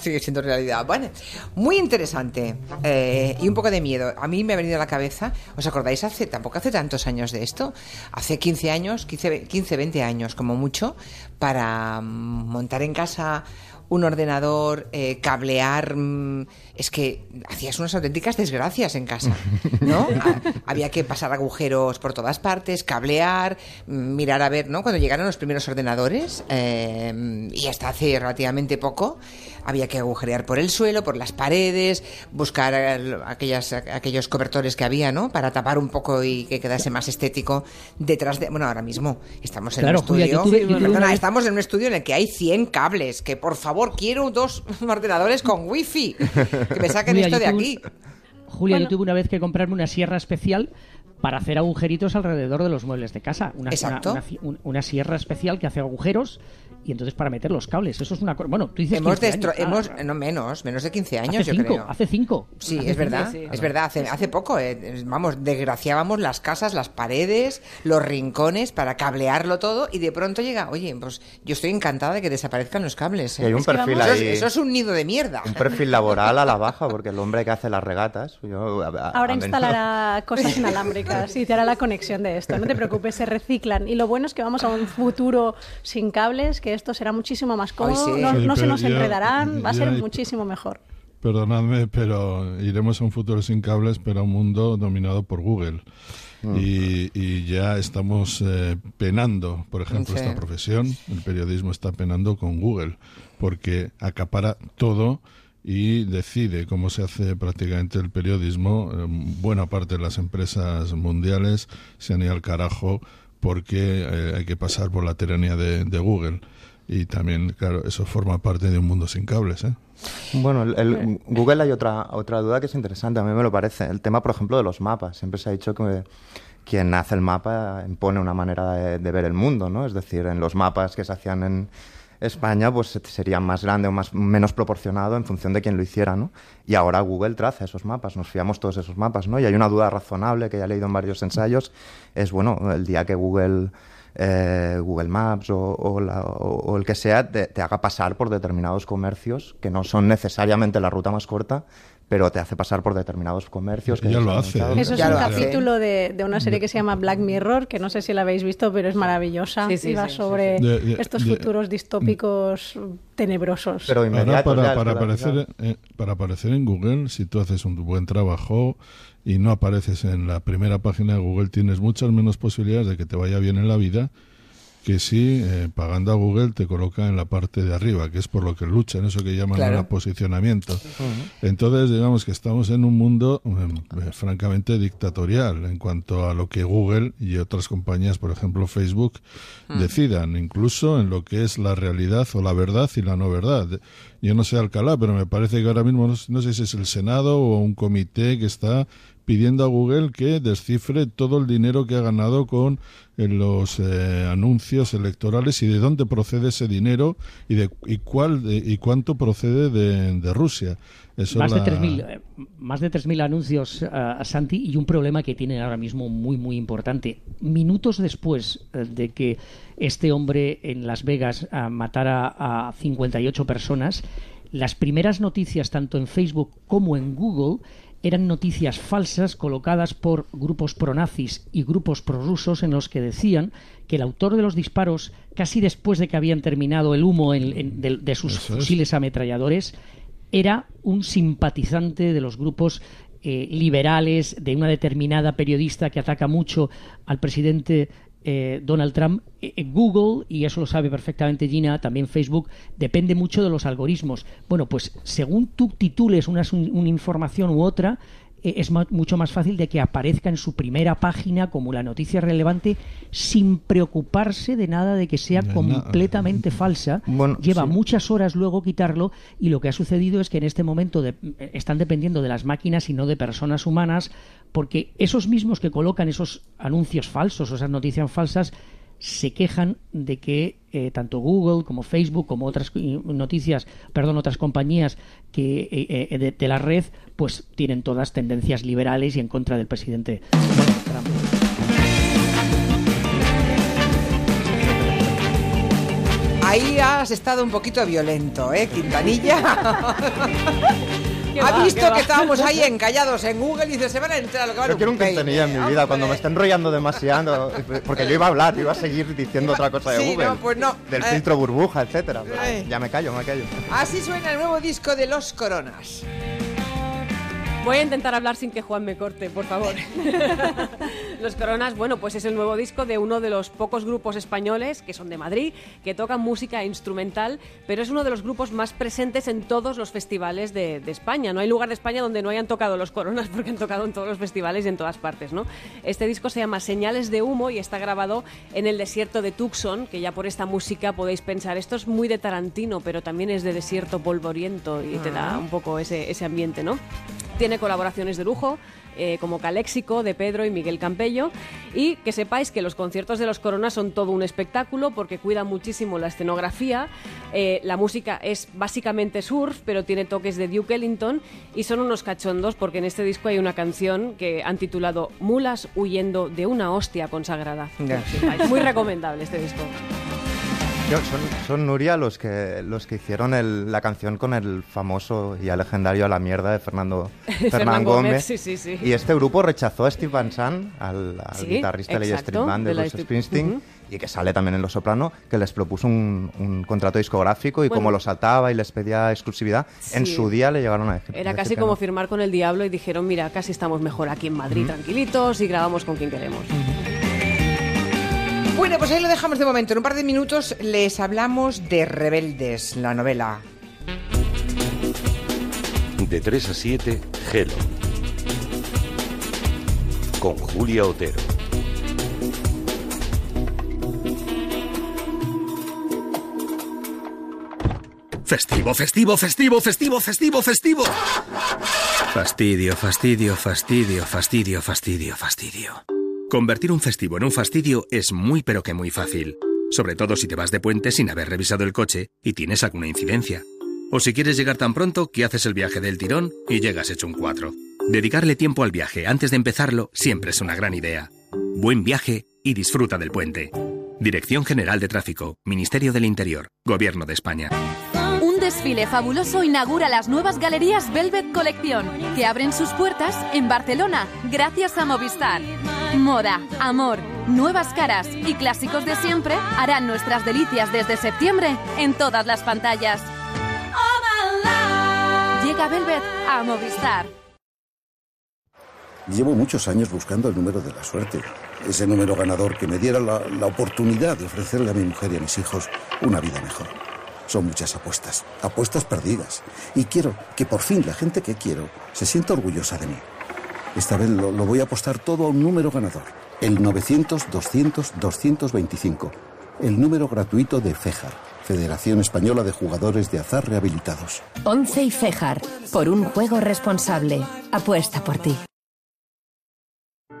Speaker 1: Sigue siendo realidad. Bueno, muy interesante eh, y un poco de miedo. A mí me ha venido a la cabeza, ¿os acordáis? Hace tampoco hace tantos años de esto, hace 15 años, 15, 15 20 años como mucho, para mm, montar en casa un ordenador, eh, cablear, mm, es que hacías unas auténticas desgracias en casa, ¿no? Ha- había que pasar agujeros por todas partes, cablear, mm, mirar a ver, ¿no? Cuando llegaron los primeros ordenadores, eh, y hasta hace relativamente poco, había que agujerear por el suelo, por las paredes, buscar aquellas, aquellos cobertores que había, ¿no? Para tapar un poco y que quedase más estético detrás de... Bueno, ahora mismo estamos en
Speaker 2: Claro,
Speaker 1: un
Speaker 2: Julia,
Speaker 1: estudio...
Speaker 2: yo tuve- yo tuve
Speaker 1: Perdona,
Speaker 2: una
Speaker 1: estamos en un estudio en el que hay 100 cables, que por favor quiero dos ordenadores con wifi, que me saquen
Speaker 2: Julia,
Speaker 1: esto de
Speaker 2: tuve-
Speaker 1: aquí.
Speaker 2: Julia,
Speaker 6: Bueno.
Speaker 2: yo tuve una vez que comprarme una sierra especial para hacer agujeritos alrededor de los muebles de casa. Una,
Speaker 1: Exacto.
Speaker 2: una sierra especial que hace agujeros y entonces para meter los cables. Eso es una cosa. Bueno, tú dices.
Speaker 1: Hemos,
Speaker 2: 15
Speaker 1: destro-
Speaker 2: años.
Speaker 1: hemos
Speaker 2: Ah,
Speaker 1: no menos, menos de 15 años,
Speaker 2: hace
Speaker 1: yo
Speaker 2: cinco,
Speaker 1: creo.
Speaker 2: hace cinco.
Speaker 1: Sí,
Speaker 2: Hace
Speaker 1: es
Speaker 2: cinco.
Speaker 1: verdad, es verdad, hace, hace poco, eh, vamos, desgraciábamos las casas, las paredes, los rincones para cablearlo todo y de pronto llega, oye, pues yo estoy encantada de que desaparezcan los cables.
Speaker 3: Y
Speaker 1: ¿eh?
Speaker 3: hay un
Speaker 6: Es
Speaker 3: perfil
Speaker 6: vamos-
Speaker 1: eso, es,
Speaker 3: ahí,
Speaker 1: eso es un nido de mierda.
Speaker 3: un perfil laboral a la baja, porque el hombre que hace las regatas... yo, a- a-
Speaker 6: Ahora
Speaker 3: a
Speaker 6: instalará cosas inalámbricas y te hará la conexión de esto. No te preocupes, se reciclan. Y lo bueno es que vamos a un futuro sin cables, que esto será muchísimo más cómodo,
Speaker 1: sí.
Speaker 6: no,
Speaker 5: Sí,
Speaker 6: no se nos
Speaker 5: ya-
Speaker 6: enredarán, va a ser
Speaker 5: hay-
Speaker 6: muchísimo mejor.
Speaker 5: Perdonadme, pero iremos a un futuro sin cables, pero a un mundo dominado por Google. Y, y ya estamos eh, penando, por ejemplo,
Speaker 1: Sí.
Speaker 5: esta profesión, el periodismo está penando con Google, porque acapara todo y decide cómo se hace prácticamente el periodismo. Eh, buena parte de las empresas mundiales se han ido al carajo porque eh, hay que pasar por la tiranía de, de Google. Y también, claro, eso forma parte de un mundo sin cables, ¿eh?
Speaker 3: Bueno, el, el- Google hay otra, otra duda que es interesante, a mí me lo parece. El tema, por ejemplo, de los mapas. Siempre se ha dicho que quien hace el mapa impone una manera de, de ver el mundo, ¿no? Es decir, en los mapas que se hacían en España, pues sería más grande o más, menos proporcionado en función de quién lo hiciera, ¿no? Y ahora Google traza esos mapas, nos fiamos todos esos mapas, ¿no? Y hay una duda razonable que ya he leído en varios ensayos, es, bueno, el día que Google eh, Google Maps o, o la- o- o el que sea te, te haga pasar por determinados comercios que no son necesariamente la ruta más corta, pero te hace pasar por determinados comercios. Que
Speaker 5: Ya
Speaker 3: se
Speaker 5: lo
Speaker 3: han
Speaker 5: hace. ¿eh?
Speaker 6: Eso es
Speaker 1: Ya
Speaker 6: un capítulo de, de una serie que se llama Black Mirror, que no sé si la habéis visto, pero es maravillosa.
Speaker 8: Sí, sí,
Speaker 6: y va
Speaker 8: sí, sí,
Speaker 6: sobre
Speaker 5: sí. De- de-
Speaker 6: estos
Speaker 5: de-
Speaker 6: futuros distópicos tenebrosos.
Speaker 3: Pero
Speaker 5: Ahora, para, aparecer, eh, para aparecer en Google, si tú haces un buen trabajo y no apareces en la primera página de Google, tienes muchas menos posibilidades de que te vaya bien en la vida que si eh, pagando a Google te coloca en la parte de arriba, que es por lo que luchan, eso que llaman
Speaker 1: Claro.
Speaker 5: ahora posicionamiento. Entonces, digamos que estamos en un mundo eh, francamente dictatorial en cuanto a lo que Google y otras compañías, por ejemplo Facebook, decidan, incluso en lo que es la realidad o la verdad y la no verdad. Yo no sé Alcalá, pero me parece que ahora mismo, no, sé- no sé si es el Senado o un comité que está pidiendo a Google que descifre todo el dinero que ha ganado con eh, los eh, anuncios electorales y de dónde procede ese dinero y de y cuál y cuánto procede de, de Rusia. Eso
Speaker 2: Más de
Speaker 5: la-
Speaker 2: 3.000 eh, más de 3.000 anuncios a Santi y un problema que tienen ahora mismo muy muy importante. Minutos después eh, de que este hombre en Las Vegas matara a 58 personas, las primeras noticias tanto en Facebook como en Google eran noticias falsas colocadas por grupos pronazis y grupos prorrusos en los que decían que el autor de los disparos, casi después de que habían terminado el humo en- en- de, de sus
Speaker 5: es.
Speaker 2: fusiles ametralladores, era un simpatizante de los grupos eh, liberales, de una determinada periodista que ataca mucho al presidente eh, Donald Trump. Eh, Google, y eso lo sabe perfectamente Gina, también Facebook, depende mucho de los algoritmos. Bueno, pues según tú titules una, información u otra, es ma- mucho más fácil de que aparezca en su primera página como la noticia relevante sin preocuparse de nada de que sea completamente falsa.
Speaker 3: Bueno,
Speaker 2: Lleva
Speaker 3: sí.
Speaker 2: muchas horas luego quitarlo y lo que ha sucedido es que en este momento de- están dependiendo de las máquinas y no de personas humanas porque esos mismos que colocan esos anuncios falsos o esas noticias falsas se quejan de que eh, tanto Google como Facebook como otras noticias, perdón, otras compañías que eh, eh, de, de la red, pues tienen todas tendencias liberales y en contra del presidente Donald Trump.
Speaker 1: Ahí has estado un poquito violento, ¿eh, Quintanilla?
Speaker 8: Qué
Speaker 1: ha
Speaker 8: va,
Speaker 1: visto
Speaker 8: qué va.
Speaker 1: que estábamos ahí encallados en Google y dice, se van a entrar lo que van
Speaker 3: Yo quiero un Quintanilla en mi vida, cuando me esté enrollando demasiado, porque yo iba a hablar, yo iba a seguir diciendo otra cosa de
Speaker 1: Sí,
Speaker 3: Google.
Speaker 1: no, pues no.
Speaker 3: Del
Speaker 1: Eh.
Speaker 3: filtro burbuja, etcétera. Pero
Speaker 1: Eh.
Speaker 3: Ya me callo, me callo.
Speaker 1: Así suena el nuevo disco de Los Coronas.
Speaker 8: Voy a intentar hablar sin que Juan me corte, por favor. los Coronas, bueno, pues es el nuevo disco de uno de los pocos grupos españoles que son de Madrid, que tocan música instrumental, pero es uno de los grupos más presentes en todos los festivales de, de España. No hay lugar de España donde no hayan tocado los Coronas porque han tocado en todos los festivales y en todas partes, ¿no? Este disco se llama Señales de Humo y está grabado en el desierto de Tucson, que ya por esta música podéis pensar, esto es muy de Tarantino, pero también es de desierto polvoriento y te da un poco ese, ese ambiente, ¿no? Tiene colaboraciones de lujo, eh, como Caléxico, de Pedro y Miguel Campello. Y que sepáis que los conciertos de los Coronas son todo un espectáculo porque cuidan muchísimo la escenografía. Eh, la música es básicamente surf, pero tiene toques de Duke Ellington. Y son unos cachondos porque en este disco hay una canción que han titulado Mulas huyendo de una hostia consagrada. Muy recomendable este disco.
Speaker 3: Son, son Nuria los que los que hicieron el- la canción con el famoso y ya legendario A la mierda de Fernando Fernán
Speaker 8: Gómez,
Speaker 3: Gómez.
Speaker 8: sí, sí, sí.
Speaker 3: Y este grupo rechazó a Steve Van Sant, al, guitarrista de Street Band de, Bruce
Speaker 8: Street-
Speaker 3: Springsteen, y que sale también en Los Soprano, que les propuso un, un contrato discográfico y
Speaker 8: Bueno.
Speaker 3: como lo saltaba y les pedía exclusividad, en su día le llegaron a decir.
Speaker 8: Era casi como
Speaker 3: no.
Speaker 8: firmar con el diablo y dijeron, mira, casi estamos mejor aquí en Madrid, tranquilitos, y grabamos con quien queremos.
Speaker 1: Bueno, pues ahí lo dejamos de momento. En un par de minutos les hablamos de Rebeldes, la novela.
Speaker 9: De 3 a 7, Gelo. Con Julia Otero.
Speaker 10: Festivo, festivo, festivo, festivo, festivo, festivo. Fastidio, fastidio, fastidio, fastidio, fastidio, fastidio. Convertir un festivo en un fastidio es muy pero que muy fácil. Sobre todo si te vas de puente sin haber revisado el coche y tienes alguna incidencia. O si quieres llegar tan pronto que haces el viaje del tirón y llegas hecho un 4. Dedicarle tiempo al viaje antes de empezarlo siempre es una gran idea. Buen viaje y disfruta del puente. Dirección General de Tráfico, Ministerio del Interior, Gobierno de España.
Speaker 11: Un desfile fabuloso inaugura las nuevas galerías Velvet Colección, que abren sus puertas en Barcelona gracias a Movistar. Moda, amor, nuevas caras y clásicos de siempre harán nuestras delicias desde septiembre en todas las pantallas. Llega Velvet a Movistar.
Speaker 12: Llevo muchos años buscando el número de la suerte. Ese número ganador que me diera la, oportunidad de ofrecerle a mi mujer y a mis hijos una vida mejor. Son muchas apuestas, apuestas perdidas. Y quiero que por fin la gente que quiero se sienta orgullosa de mí. Esta vez lo, voy a apostar todo a un número ganador. El 900-200-225. El número gratuito de FEJAR, Federación Española de Jugadores de Azar Rehabilitados.
Speaker 13: Once y Fejar, por un juego responsable. Apuesta por ti.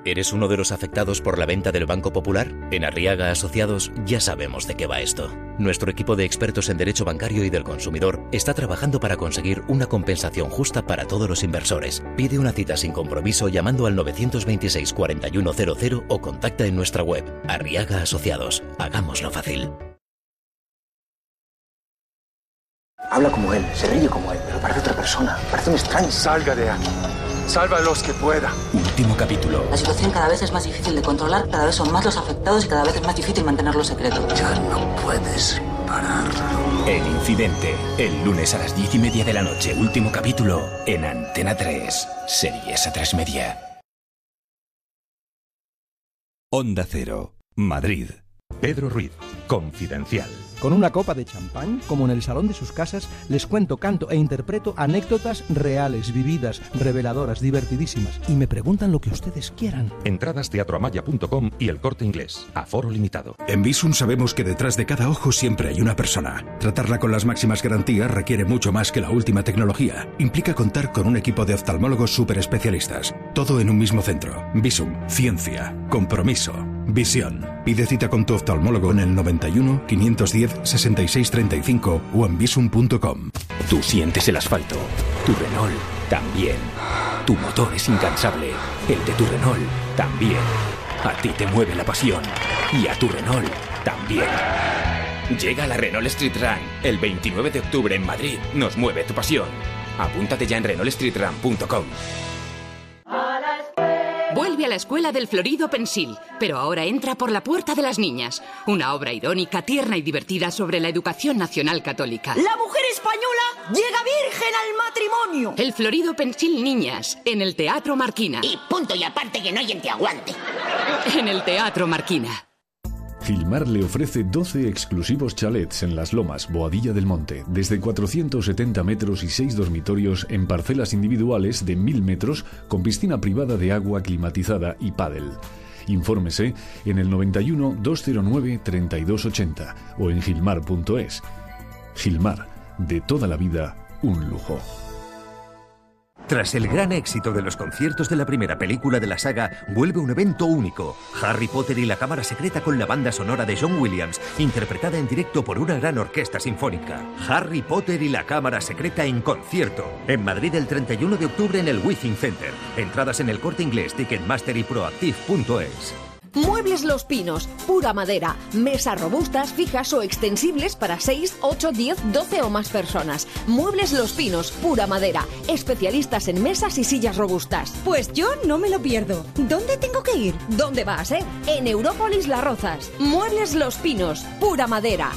Speaker 14: ¿Eres uno de los afectados por la venta del Banco Popular? En Arriaga Asociados ya sabemos de qué va esto. Nuestro equipo de expertos en derecho bancario y del consumidor está trabajando para conseguir una compensación justa para todos los inversores. Pide una cita sin compromiso llamando al 926 4100 o contacta en nuestra web. Arriaga Asociados. Hagámoslo fácil.
Speaker 15: Habla como él, se ríe como él, pero parece otra persona, parece un extraño. Salga de aquí. Salva a los que pueda.
Speaker 14: Último capítulo.
Speaker 16: La situación cada vez es más difícil de controlar, cada vez son más los afectados y cada vez es más difícil mantenerlo secreto.
Speaker 15: Ya no puedes pararlo.
Speaker 17: El incidente, el lunes a las diez y media de la noche, último capítulo, en Antena 3, Series a 3 Media.
Speaker 18: Onda Cero, Madrid. Pedro Ruiz, Confidencial.
Speaker 19: Con una copa de champán, como en el salón de sus casas, les cuento, canto e interpreto anécdotas reales, vividas, reveladoras, divertidísimas. Y me preguntan lo que ustedes quieran.
Speaker 18: Entradas teatroamaya.com y el corte inglés. Aforo limitado.
Speaker 20: En Visum sabemos que detrás de cada ojo siempre hay una persona. Tratarla con las máximas garantías requiere mucho más que la última tecnología. Implica contar con un equipo de oftalmólogos super especialistas. Todo en un mismo centro. Visum, ciencia, compromiso. Visión. Pide cita con tu oftalmólogo en el 91 510 6635 o en visum.com.
Speaker 17: Tú sientes el asfalto. Tu Renault también. Tu motor es incansable. El de tu Renault también. A ti te mueve la pasión. Y a tu Renault también. Llega la Renault Street Run. El 29 de octubre en Madrid. Nos mueve tu pasión. Apúntate ya en renaultstreetrun.com.
Speaker 21: A la escuela del Florido Pensil, pero ahora entra por la puerta de las niñas. Una obra irónica, tierna y divertida sobre la educación nacional católica.
Speaker 22: La mujer española llega virgen al matrimonio.
Speaker 21: El Florido Pensil Niñas, en el Teatro Marquina.
Speaker 22: Y punto y aparte que no hay quien te aguante.
Speaker 21: En el Teatro Marquina.
Speaker 23: Gilmar le ofrece 12 exclusivos chalets en Las Lomas, Boadilla del Monte, desde 470 metros y 6 dormitorios en parcelas individuales de 1000 metros con piscina privada de agua climatizada y pádel. Infórmese en el 91 209 3280 o en gilmar.es. Gilmar, de toda la vida, un lujo.
Speaker 24: Tras el gran éxito de los conciertos de la primera película de la saga, vuelve un evento único. Harry Potter y la Cámara Secreta con la banda sonora de John Williams, interpretada en directo por una gran orquesta sinfónica. Harry Potter y la Cámara Secreta en concierto. En Madrid el 31 de octubre en el Withing Center. Entradas en el corte inglés, Ticketmaster y Proactive.es.
Speaker 22: Muebles Los Pinos, pura madera, mesas robustas, fijas o extensibles para 6, 8, 10, 12 o más personas. Muebles Los Pinos, pura madera, especialistas en mesas y sillas robustas.
Speaker 25: Pues yo no me lo pierdo. ¿Dónde tengo que ir?
Speaker 22: ¿Dónde vas, eh? En Európolis Las Rozas. Muebles Los Pinos, pura madera.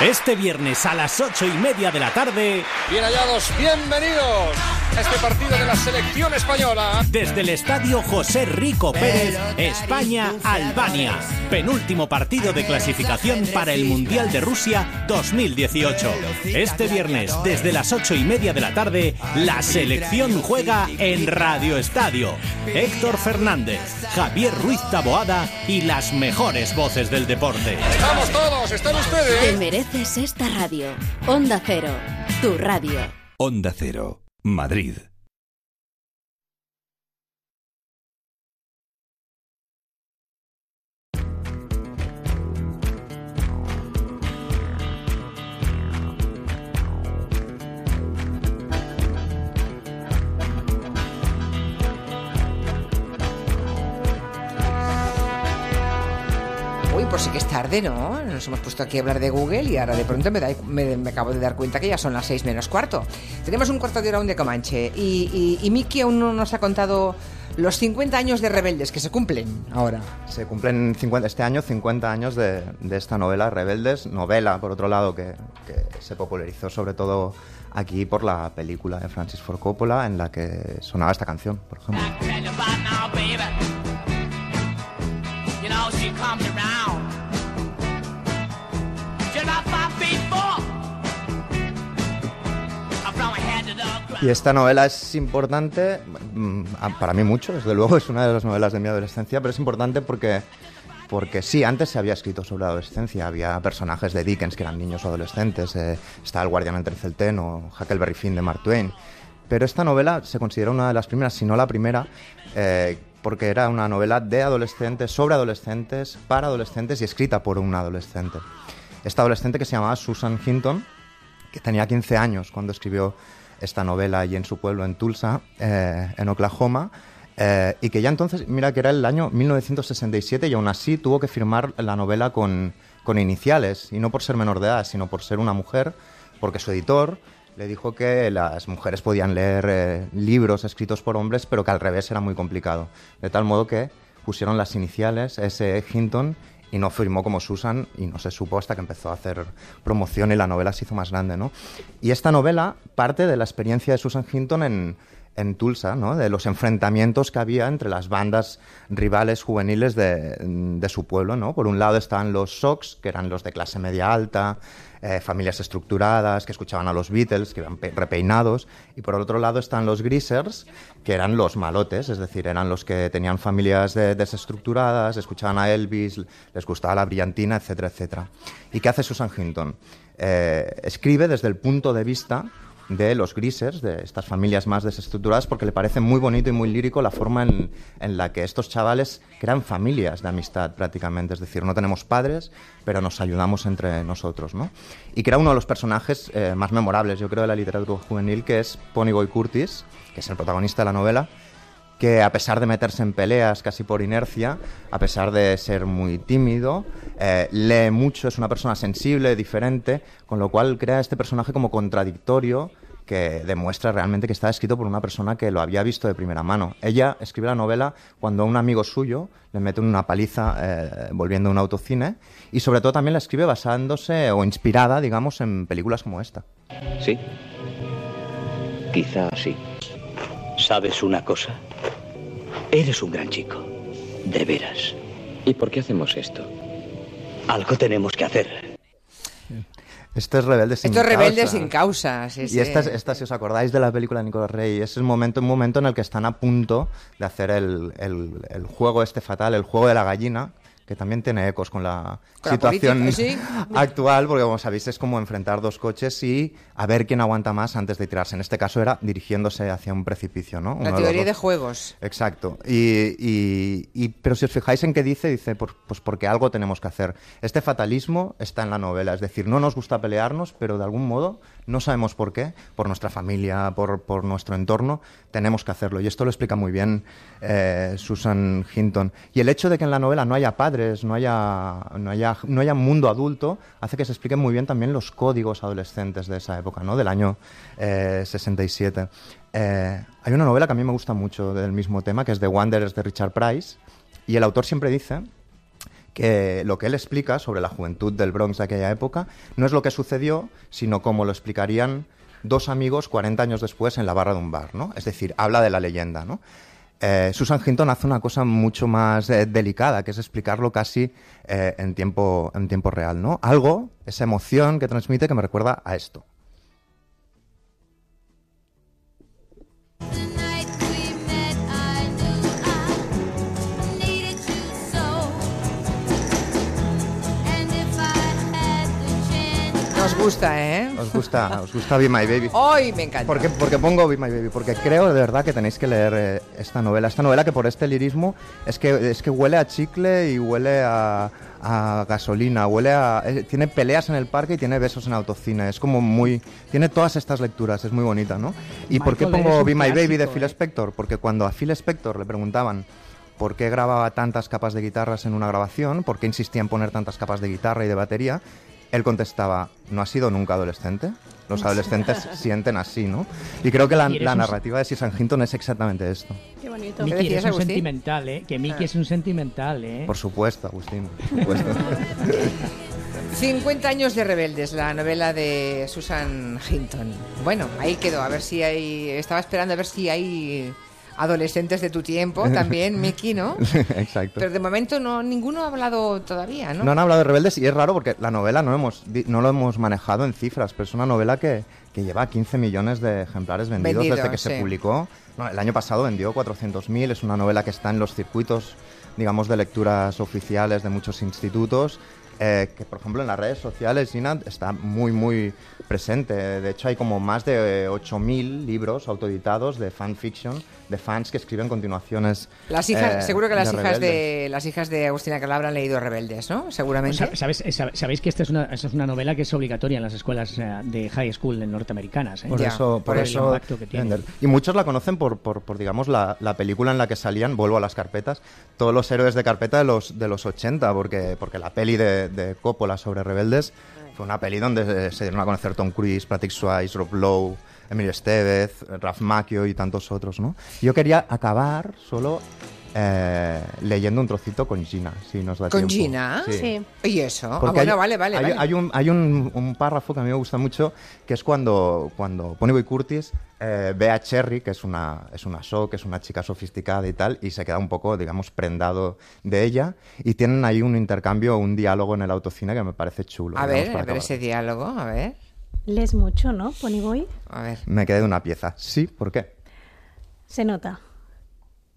Speaker 26: Este viernes a las ocho y media de la tarde.
Speaker 27: Bien hallados, bienvenidos este partido de la selección española.
Speaker 26: Desde el estadio José Rico Pérez, España-Albania. Penúltimo partido de clasificación para el Mundial de Rusia 2018. Este viernes, desde las ocho y media de la tarde, la selección juega en Radio Estadio. Héctor Fernández, Javier Ruiz Taboada y las mejores voces del deporte.
Speaker 27: Estamos todos, están ustedes.
Speaker 22: Te mereces esta radio. Onda Cero, tu radio.
Speaker 20: Onda Cero, Madrid.
Speaker 1: Tarde, ¿no? Nos hemos puesto aquí a hablar de Google y ahora de pronto me, da- me- me acabo de dar cuenta que ya son las seis menos cuarto. Tenemos un cuarto de hora aún de Comanche y, y, y Miki aún no nos ha contado los 50 años de Rebeldes que se cumplen ahora.
Speaker 3: Se cumplen 50, este año 50 años de, de esta novela, Rebeldes, novela, por otro lado, que, que se popularizó sobre todo aquí por la película de Francis Ford Coppola, en la que sonaba esta canción, por ejemplo. Y esta novela es importante, mm, para mí mucho, desde luego, es una de las novelas de mi adolescencia, pero es importante porque, porque sí, antes se había escrito sobre la adolescencia, había personajes de Dickens que eran niños o adolescentes, eh, está El guardián entre Celten o Huckleberry Finn de Mark Twain, pero esta novela se considera una de las primeras, si no la primera, eh, porque era una novela de adolescentes, sobre adolescentes, para adolescentes y escrita por un adolescente. Esta adolescente que se llamaba Susan Hinton, que tenía 15 años cuando escribió esta novela allí en su pueblo, en Tulsa, eh, en Oklahoma, eh, y que ya entonces, mira que era el año 1967 y aún así tuvo que firmar la novela con, con iniciales, y no por ser menor de edad, sino por ser una mujer, porque su editor le dijo que las mujeres podían leer eh, libros escritos por hombres, pero que al revés era muy complicado. De tal modo que pusieron las iniciales S. Hinton y no firmó como Susan y no se supo hasta que empezó a hacer promoción y la novela se hizo más grande, ¿no? Y esta novela parte de la experiencia de Susan Hinton en, en Tulsa, ¿no? De los enfrentamientos que había entre las bandas rivales juveniles de, de su pueblo, ¿no? Por un lado estaban los Sox, que eran los de clase media alta, eh, familias estructuradas, que escuchaban a los Beatles, que pe- repeinados, y por otro lado están los Greasers, que eran los malotes, es decir, eran los que tenían familias de- desestructuradas, escuchaban a Elvis, les gustaba la brillantina, etcétera, etcétera. ¿Y qué hace Susan Hinton? Eh, escribe desde el punto de vista de los grises, de estas familias más desestructuradas, porque le parece muy bonito y muy lírico la forma en, en la que estos chavales crean familias de amistad prácticamente. Es decir, no tenemos padres, pero nos ayudamos entre nosotros. ¿no? Y crea uno de los personajes eh, más memorables, yo creo, de la literatura juvenil, que es Ponyboy Curtis, que es el protagonista de la novela, que a pesar de meterse en peleas casi por inercia, a pesar de ser muy tímido, eh, lee mucho, es una persona sensible, diferente, con lo cual crea este personaje como contradictorio que demuestra realmente que está escrito por una persona que lo había visto de primera mano. Ella escribe la novela cuando un amigo suyo le mete una paliza eh, volviendo a un autocine y sobre todo también la escribe basándose o inspirada, digamos, en películas como esta.
Speaker 28: Sí. Quizá sí. ¿Sabes una cosa? Eres un gran chico. De veras. ¿Y por qué hacemos esto? Algo tenemos que hacer.
Speaker 3: Esto es Rebelde sin
Speaker 1: Esto es Rebelde
Speaker 3: causa.
Speaker 1: sin causa. sí,
Speaker 3: Y
Speaker 1: sí.
Speaker 3: esta, es- esta, si os acordáis de la película de Nicolás Rey, es el momento, un momento en el que están a punto de hacer el, el- el juego este fatal, el juego de la gallina, que también tiene ecos con la
Speaker 1: Con la
Speaker 3: situación
Speaker 1: política, sí.
Speaker 3: actual, porque como sabéis es como enfrentar dos coches y a ver quién aguanta más antes de tirarse. En este caso era dirigiéndose hacia un precipicio, ¿no? Uno
Speaker 1: La teoría de juegos.
Speaker 3: Exacto. Y, y- y- pero si os fijáis en qué dice, dice, pues, pues porque algo tenemos que hacer. Este fatalismo está en la novela, es decir, no nos gusta pelearnos, pero de algún modo, no sabemos por qué, por nuestra familia, por, nuestro entorno, tenemos que hacerlo. Y esto lo explica muy bien eh, Susan Hinton. Y el hecho de que en la novela no haya padres, no haya, no haya, no haya mundo adulto, hace que se expliquen muy bien también los códigos adolescentes de esa época, ¿no? del año eh, 67. Eh, hay una novela que a mí me gusta mucho del mismo tema, que es The Wanderers de Richard Price, y el autor siempre dice que lo que él explica sobre la juventud del Bronx de aquella época no es lo que sucedió, sino cómo lo explicarían dos amigos 40 años después en la barra de un bar, ¿no? Es decir, habla de la leyenda, ¿no? Eh, Susan Hinton hace una cosa mucho más eh, delicada, que es explicarlo casi eh, en, tiempo, en tiempo real, ¿no? Algo, esa emoción que transmite que me recuerda a esto.
Speaker 1: Gusta, ¿eh?
Speaker 3: ¿Os gusta, os gusta Be My Baby?
Speaker 1: ¡Ay, me encanta!
Speaker 3: ¿Por qué, por qué pongo Be My Baby? Porque creo de verdad que tenéis que leer eh, esta novela. Esta novela que por este lirismo es que, es que huele a chicle y huele a, a gasolina, huele a... eh, tiene peleas en el parque y tiene besos en autocine. Es como muy... Tiene todas estas lecturas, es muy bonita, ¿no? ¿Y por qué pongo Be My Baby de Phil
Speaker 29: ¿eh?
Speaker 3: Spector? Porque cuando a Phil Spector le preguntaban por qué grababa tantas capas de guitarras en una grabación, por qué insistía en poner tantas capas de guitarra y de batería, él contestaba, ¿no has sido nunca adolescente? Los adolescentes sienten así, ¿no? Y creo que la,
Speaker 30: eres
Speaker 3: narrativa de Susan Hinton es exactamente esto.
Speaker 30: Qué
Speaker 1: bonito.
Speaker 30: Miki es un sentimental, ¿eh? Que Miki es un sentimental, ¿eh?
Speaker 3: Por supuesto, Agustín, por supuesto.
Speaker 1: 50 años de rebeldes, la novela de Susan Hinton. Bueno, ahí quedó, a ver si hay... Estaba esperando a ver si hay adolescentes de tu tiempo también, Miki, ¿no?
Speaker 3: Exacto.
Speaker 1: Pero de momento no ninguno ha hablado todavía, ¿no?
Speaker 3: No han hablado de rebeldes y es raro porque la novela no, hemos, no lo hemos manejado en cifras, pero es una novela que, que lleva 15 millones de ejemplares vendidos
Speaker 1: Vendidos,
Speaker 3: desde que
Speaker 1: sí.
Speaker 3: se publicó. No, el año pasado vendió 400.000, es una novela que está en los circuitos, digamos, de lecturas oficiales de muchos institutos. eh, que por ejemplo en las redes sociales Gina está muy muy presente de hecho hay como más de eh, 8.000 libros autoeditados de fanfiction de fans que escriben continuaciones
Speaker 1: Las hijas,
Speaker 3: eh,
Speaker 1: seguro que las
Speaker 3: de
Speaker 1: hijas
Speaker 3: rebeldes.
Speaker 1: de las hijas de Agustina Calabra han leído Rebeldes, ¿no? Seguramente.
Speaker 30: Sa- ¿Sabes, sab- sabéis que esta es, una, esta es una novela que es obligatoria en las escuelas eh, de high school norteamericanas? ¿eh?
Speaker 3: Por eso, por,
Speaker 30: el
Speaker 3: eso.
Speaker 30: impacto que tiene.
Speaker 3: Ender. Y muchos la conocen por, por, por, digamos, la, la película en la que salían, vuelvo a las carpetas, todos los héroes de carpeta de los, de los 80, porque, porque la peli de, de Coppola sobre rebeldes fue una peli donde se dieron a conocer Tom Cruise, Patrick Swayze, Rob Lowe, Emilio Estevez, Ralph Macchio y tantos otros, ¿no? Yo quería acabar solo eh, leyendo un trocito con Gina, si nos da
Speaker 1: ¿Con
Speaker 3: tiempo.
Speaker 1: Gina?
Speaker 3: Sí.
Speaker 1: ¿Y eso? Ah,
Speaker 3: Porque
Speaker 1: bueno,
Speaker 3: hay-
Speaker 1: vale, vale,
Speaker 3: hay,
Speaker 1: vale.
Speaker 3: hay un, hay un, un párrafo que a mí me gusta mucho, que es cuando, cuando Ponyboy Curtis eh, ve a Cherry, que es una, es una show, que es una chica sofisticada y tal, y se queda un poco, digamos, prendado de ella, y tienen ahí un intercambio, un diálogo en el autocine que me parece chulo.
Speaker 1: A
Speaker 3: digamos,
Speaker 1: ver, a ver
Speaker 3: acabar.
Speaker 1: ese diálogo, a ver.
Speaker 31: Lees mucho, ¿no, Ponyboy?
Speaker 1: A ver.
Speaker 3: Me quedé de una pieza. Sí, ¿por qué?
Speaker 31: Se nota.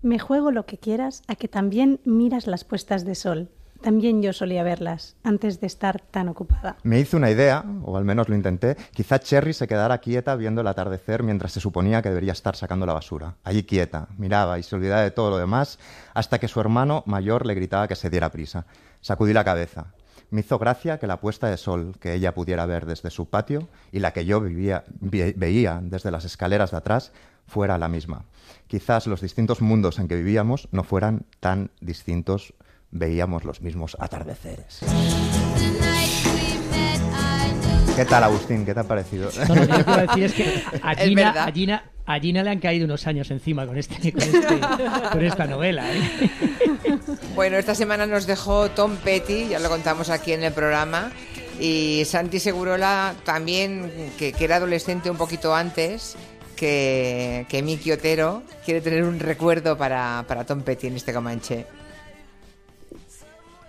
Speaker 31: Me juego lo que quieras a que también miras las puestas de sol.
Speaker 6: También yo solía verlas antes de estar tan ocupada.
Speaker 3: Me hice una idea, o al menos lo intenté. Quizá Cherry se quedara quieta viendo el atardecer mientras se suponía que debería estar sacando la basura. Allí quieta, miraba y se olvidaba de todo lo demás hasta que su hermano mayor le gritaba que se diera prisa. Sacudí la cabeza. Me hizo gracia que la puesta de sol que ella pudiera ver desde su patio y la que yo vivía- ve- veía desde las escaleras de atrás fuera la misma. Quizás los distintos mundos en que vivíamos no fueran tan distintos, veíamos los mismos atardeceres. ¿Qué tal, Agustín? ¿Qué te ha parecido?
Speaker 2: No, no, lo que quiero decir es que a Gina,
Speaker 1: verdad.
Speaker 2: a Gina- a Gina le han caído unos años encima con, este, con, este- con esta novela. ¿eh?
Speaker 1: Bueno, esta semana nos dejó Tom Petty, ya lo contamos aquí en el programa, y Santi Segurola también, que, que era adolescente un poquito antes que, que Miki Otero, quiere tener un recuerdo para, para Tom Petty en este Comanche.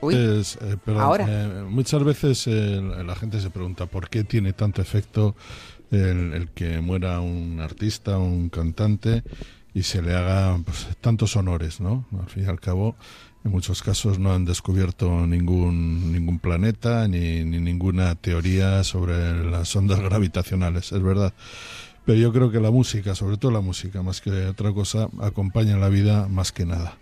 Speaker 1: Uy,
Speaker 5: Es, eh, perdón,
Speaker 1: ahora.
Speaker 5: eh, muchas veces eh, la gente se pregunta por qué tiene tanto efecto el, el que muera un artista, un cantante y se le haga pues, tantos honores, ¿no? Al fin y al cabo, en muchos casos no han descubierto ningún ningún planeta ni, ni ninguna teoría sobre las ondas gravitacionales, es verdad. Pero yo creo que la música, sobre todo la música, más que otra cosa, acompaña la vida más que nada.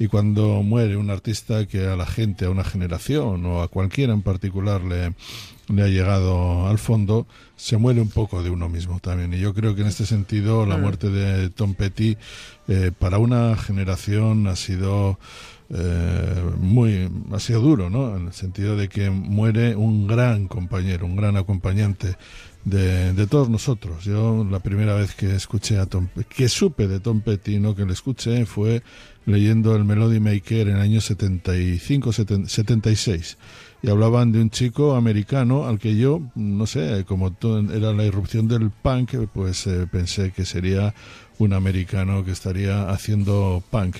Speaker 5: Y cuando muere un artista que a la gente, a una generación o a cualquiera en particular le, le ha llegado al fondo, se muere un poco de uno mismo también. Y yo creo que en este sentido la muerte de Tom Petty eh, para una generación ha sido eh, muy ha sido duro, ¿no? En el sentido de que muere un gran compañero, un gran acompañante de, de todos nosotros. Yo la primera vez que escuché a Tom, que supe de Tom Petty, no que le escuché, fue leyendo el Melody Maker en el año 75, 70 76. Y hablaban de un chico americano al que yo, no sé, como era la irrupción del punk, pues eh, pensé que sería un americano que estaría haciendo punk.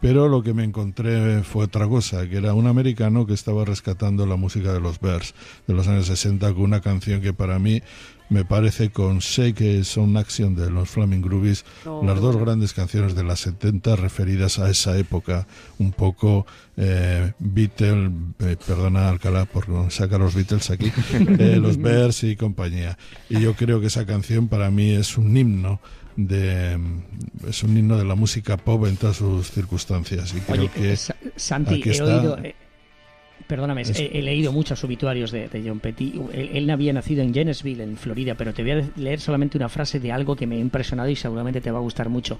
Speaker 5: Pero lo que me encontré fue otra cosa, que era un americano que estaba rescatando la música de los Bears de los años 60 con una canción que para mí me parece con Shake Son Action de los Flaming Groovies, las dos grandes canciones de las 70 referidas a esa época, un poco eh, Beatle, eh, perdona Alcalá por sacar los Beatles aquí, eh, los Bears y compañía. Y yo creo que esa canción para mí es un himno de es un himno de la música pop en todas sus circunstancias y creo
Speaker 2: Oye,
Speaker 5: que
Speaker 2: Sa- Santi, he
Speaker 5: está-
Speaker 2: oído... eh, Perdóname,
Speaker 5: Es-
Speaker 2: he, he leído muchos obituarios de, de John Petty. Él, él había nacido en Janesville, en Florida, pero te voy a leer solamente una frase de algo que me ha impresionado y seguramente te va a gustar mucho.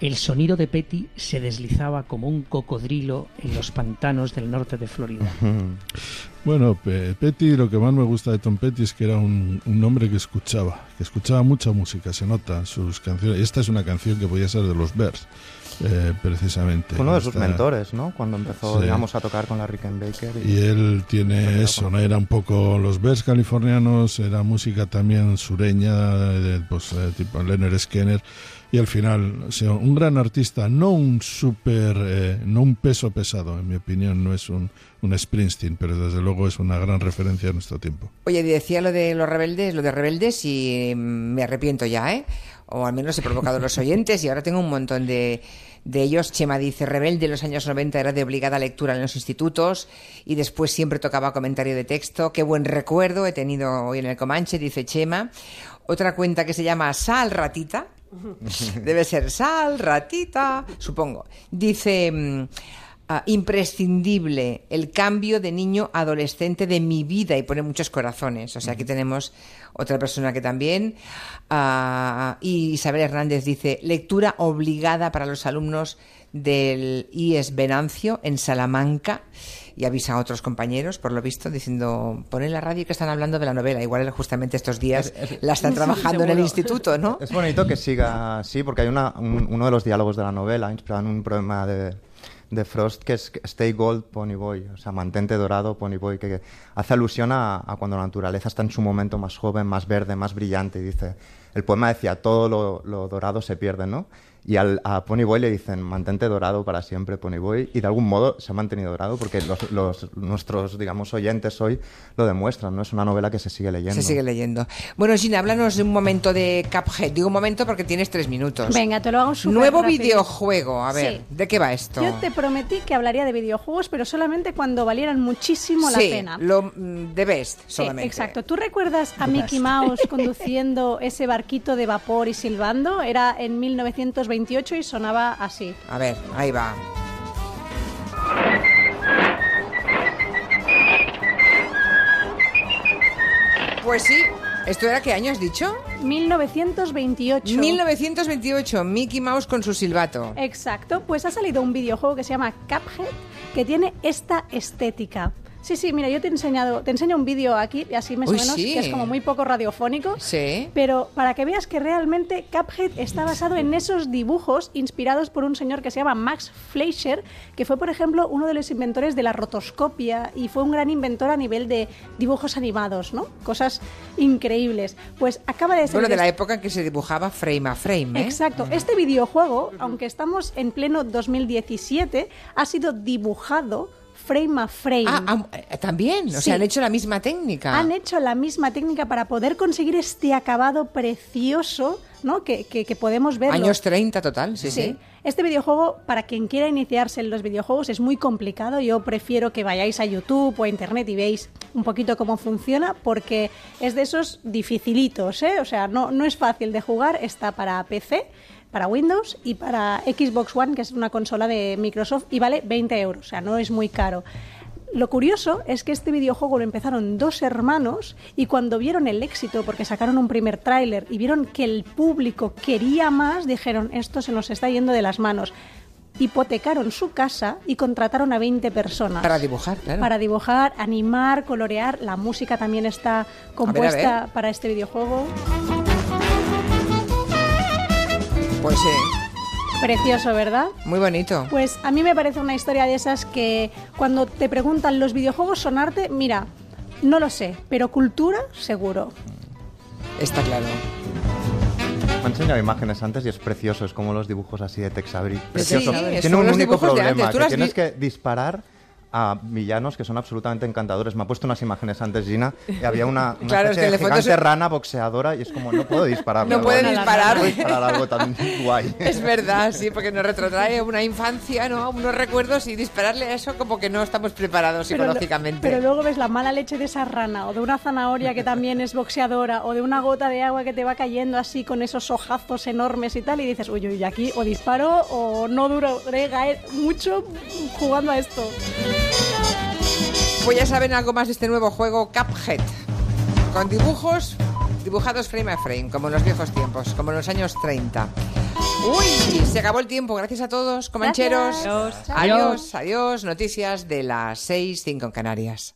Speaker 2: El sonido de Petty se deslizaba como un cocodrilo en los pantanos del norte de Florida.
Speaker 5: Bueno, Pe- Petty, lo que más me gusta de Tom Petty es que era un, un hombre que escuchaba, que escuchaba mucha música, se nota sus canciones. Esta es una canción que podía ser de los Bears, eh, precisamente.
Speaker 3: Uno de sus
Speaker 5: Esta-
Speaker 3: mentores, ¿no? Cuando empezó,
Speaker 5: Sí.
Speaker 3: digamos, a tocar con la Rickenbacker.
Speaker 5: Y él tiene eso, ¿no? Era un poco los Bears californianos, era música también sureña, de, pues, eh, tipo Leonard Skinner. Y al final, o sea, un gran artista, no un super, eh, no un peso pesado, en mi opinión, no es un, un Springsteen, pero desde luego es una gran referencia en nuestro tiempo.
Speaker 1: Oye, decía lo de los rebeldes, lo de rebeldes y mm, me arrepiento ya, ¿eh? O al menos he provocado a los oyentes y ahora tengo un montón de, de ellos. Chema dice, rebelde en los años 90 era de obligada lectura en los institutos y después siempre tocaba comentario de texto. Qué buen recuerdo he tenido hoy en el Comanche, dice Chema. Otra cuenta que se llama Sal Ratita. Debe ser Sal Ratita, supongo. Dice... Ah, imprescindible el cambio de niño a adolescente de mi vida y pone muchos corazones. O sea, aquí tenemos otra persona que también. ah, y Isabel Hernández dice, lectura obligada para los alumnos del IES Venancio en Salamanca. Y avisa a otros compañeros, por lo visto, diciendo, pon en la radio que están hablando de la novela. Igual justamente estos días la están trabajando en el instituto, ¿no?
Speaker 3: Es bonito que siga así, porque hay una, un- uno de los diálogos de la novela inspirado en un poema de, de Frost que es Stay Gold, Pony Boy, o sea, mantente dorado, Pony Boy, que, hace alusión a, cuando la naturaleza está en su momento más joven, más verde, más brillante, y dice, el poema decía, todo lo dorado se pierde, ¿no? Y al, a Ponyboy le dicen, mantente dorado para siempre, Ponyboy. Y de algún modo se ha mantenido dorado porque los, los- nuestros, digamos, oyentes hoy lo demuestran, ¿no? Es una novela que se sigue leyendo.
Speaker 1: Se sigue leyendo. Bueno, Gina, háblanos de un momento de Cuphead. Digo un momento porque tienes tres minutos.
Speaker 6: Venga, te lo hago súper
Speaker 1: Nuevo
Speaker 6: rápido.
Speaker 1: videojuego. A ver,
Speaker 6: Sí.
Speaker 1: ¿de qué va esto?
Speaker 6: Yo te prometí que hablaría de videojuegos, pero solamente cuando valieran muchísimo la
Speaker 1: sí,
Speaker 6: pena.
Speaker 1: lo mm, de best
Speaker 6: Sí,
Speaker 1: solamente.
Speaker 6: exacto. ¿Tú recuerdas a Mickey
Speaker 1: best.
Speaker 6: Mouse conduciendo ese barquito de vapor y silbando? Era en 1928 y sonaba así.
Speaker 1: A ver, ahí va. Pues sí, ¿esto era qué año has dicho?
Speaker 6: 1928.
Speaker 1: 1928, Mickey Mouse con su silbato.
Speaker 6: Exacto, pues ha salido un videojuego que se llama Cuphead que tiene esta estética. Sí, sí, mira, yo te he enseñado, te enseño un vídeo aquí, así más o menos,
Speaker 1: sí.
Speaker 6: que es como muy poco radiofónico.
Speaker 1: Sí.
Speaker 6: Pero para que veas que realmente Cuphead está basado en esos dibujos inspirados por un señor que se llama Max Fleischer, que fue, por ejemplo, uno de los inventores de la rotoscopia y fue un gran inventor a nivel de dibujos animados, ¿no? Cosas increíbles. Pues acaba de ser
Speaker 1: Bueno, de la época en que se dibujaba frame a frame, ¿eh?
Speaker 6: Exacto. Este videojuego, aunque estamos en pleno 2017, ha sido dibujado frame a frame.
Speaker 1: Ah, ah, eh, también, o
Speaker 6: Sí.
Speaker 1: sea, han hecho la misma técnica.
Speaker 6: Han hecho la misma técnica para poder conseguir este acabado precioso, ¿no? Que, que- que podemos ver.
Speaker 1: Años 30 total, sí, sí.
Speaker 6: Este videojuego, para quien quiera iniciarse en los videojuegos, es muy complicado. Yo prefiero que vayáis a YouTube o a Internet y veáis un poquito cómo funciona, porque es de esos dificilitos, ¿eh? O sea, no, no es fácil de jugar. Está para PC, para Windows y para Xbox One, que es una consola de Microsoft, y vale 20 euros. O sea, no es muy caro. Lo curioso es que este videojuego lo empezaron dos hermanos y cuando vieron el éxito, porque sacaron un primer tráiler y vieron que el público quería más, dijeron, esto se nos está yendo de las manos. Hipotecaron su casa y contrataron a 20 personas.
Speaker 1: Para dibujar, claro.
Speaker 6: Para dibujar, animar, colorear. La música también está compuesta
Speaker 1: ver.
Speaker 6: para este videojuego.
Speaker 1: Pues sí,
Speaker 6: Precioso, ¿verdad?
Speaker 1: muy bonito.
Speaker 6: Pues a mí me parece una historia de esas que cuando te preguntan los videojuegos son arte, mira, no lo sé, pero cultura seguro.
Speaker 1: Está claro.
Speaker 3: Me han enseñado imágenes antes y es precioso, es como los dibujos así de Tex Avery.
Speaker 1: Sí,
Speaker 3: Precioso. Tiene un
Speaker 1: los
Speaker 3: único
Speaker 1: dibujos de
Speaker 3: problema,
Speaker 1: antes. ¿Tú
Speaker 3: que tienes
Speaker 1: vi-
Speaker 3: que disparar a villanos que son absolutamente encantadores. Me ha puesto unas imágenes antes, Gina, y había una, una
Speaker 1: Claro, es
Speaker 3: especie
Speaker 1: que
Speaker 3: de gigante rana boxeadora y es como, no puedo disparar.
Speaker 1: No puede disparar.
Speaker 3: No puedo disparar algo tan guay.
Speaker 1: Es verdad, sí, porque nos retrotrae una infancia, ¿no? Unos recuerdos y dispararle a eso como que no estamos preparados
Speaker 6: Pero lo-
Speaker 1: psicológicamente.
Speaker 6: Pero luego ves la mala leche de esa rana, o de una zanahoria que también es boxeadora, o de una gota de agua que te va cayendo así con esos ojazos enormes y tal, y dices, uy, uy, aquí o disparo o no duraré caer mucho jugando a esto.
Speaker 1: Pues ya saben algo más de este nuevo juego Cuphead. Con dibujos dibujados frame a frame, como en los viejos tiempos, como en los años 30. Uy, se acabó el tiempo. Gracias a todos, comancheros.
Speaker 6: Gracias.
Speaker 1: Adiós, adiós. Noticias de las 6, 5 en Canarias.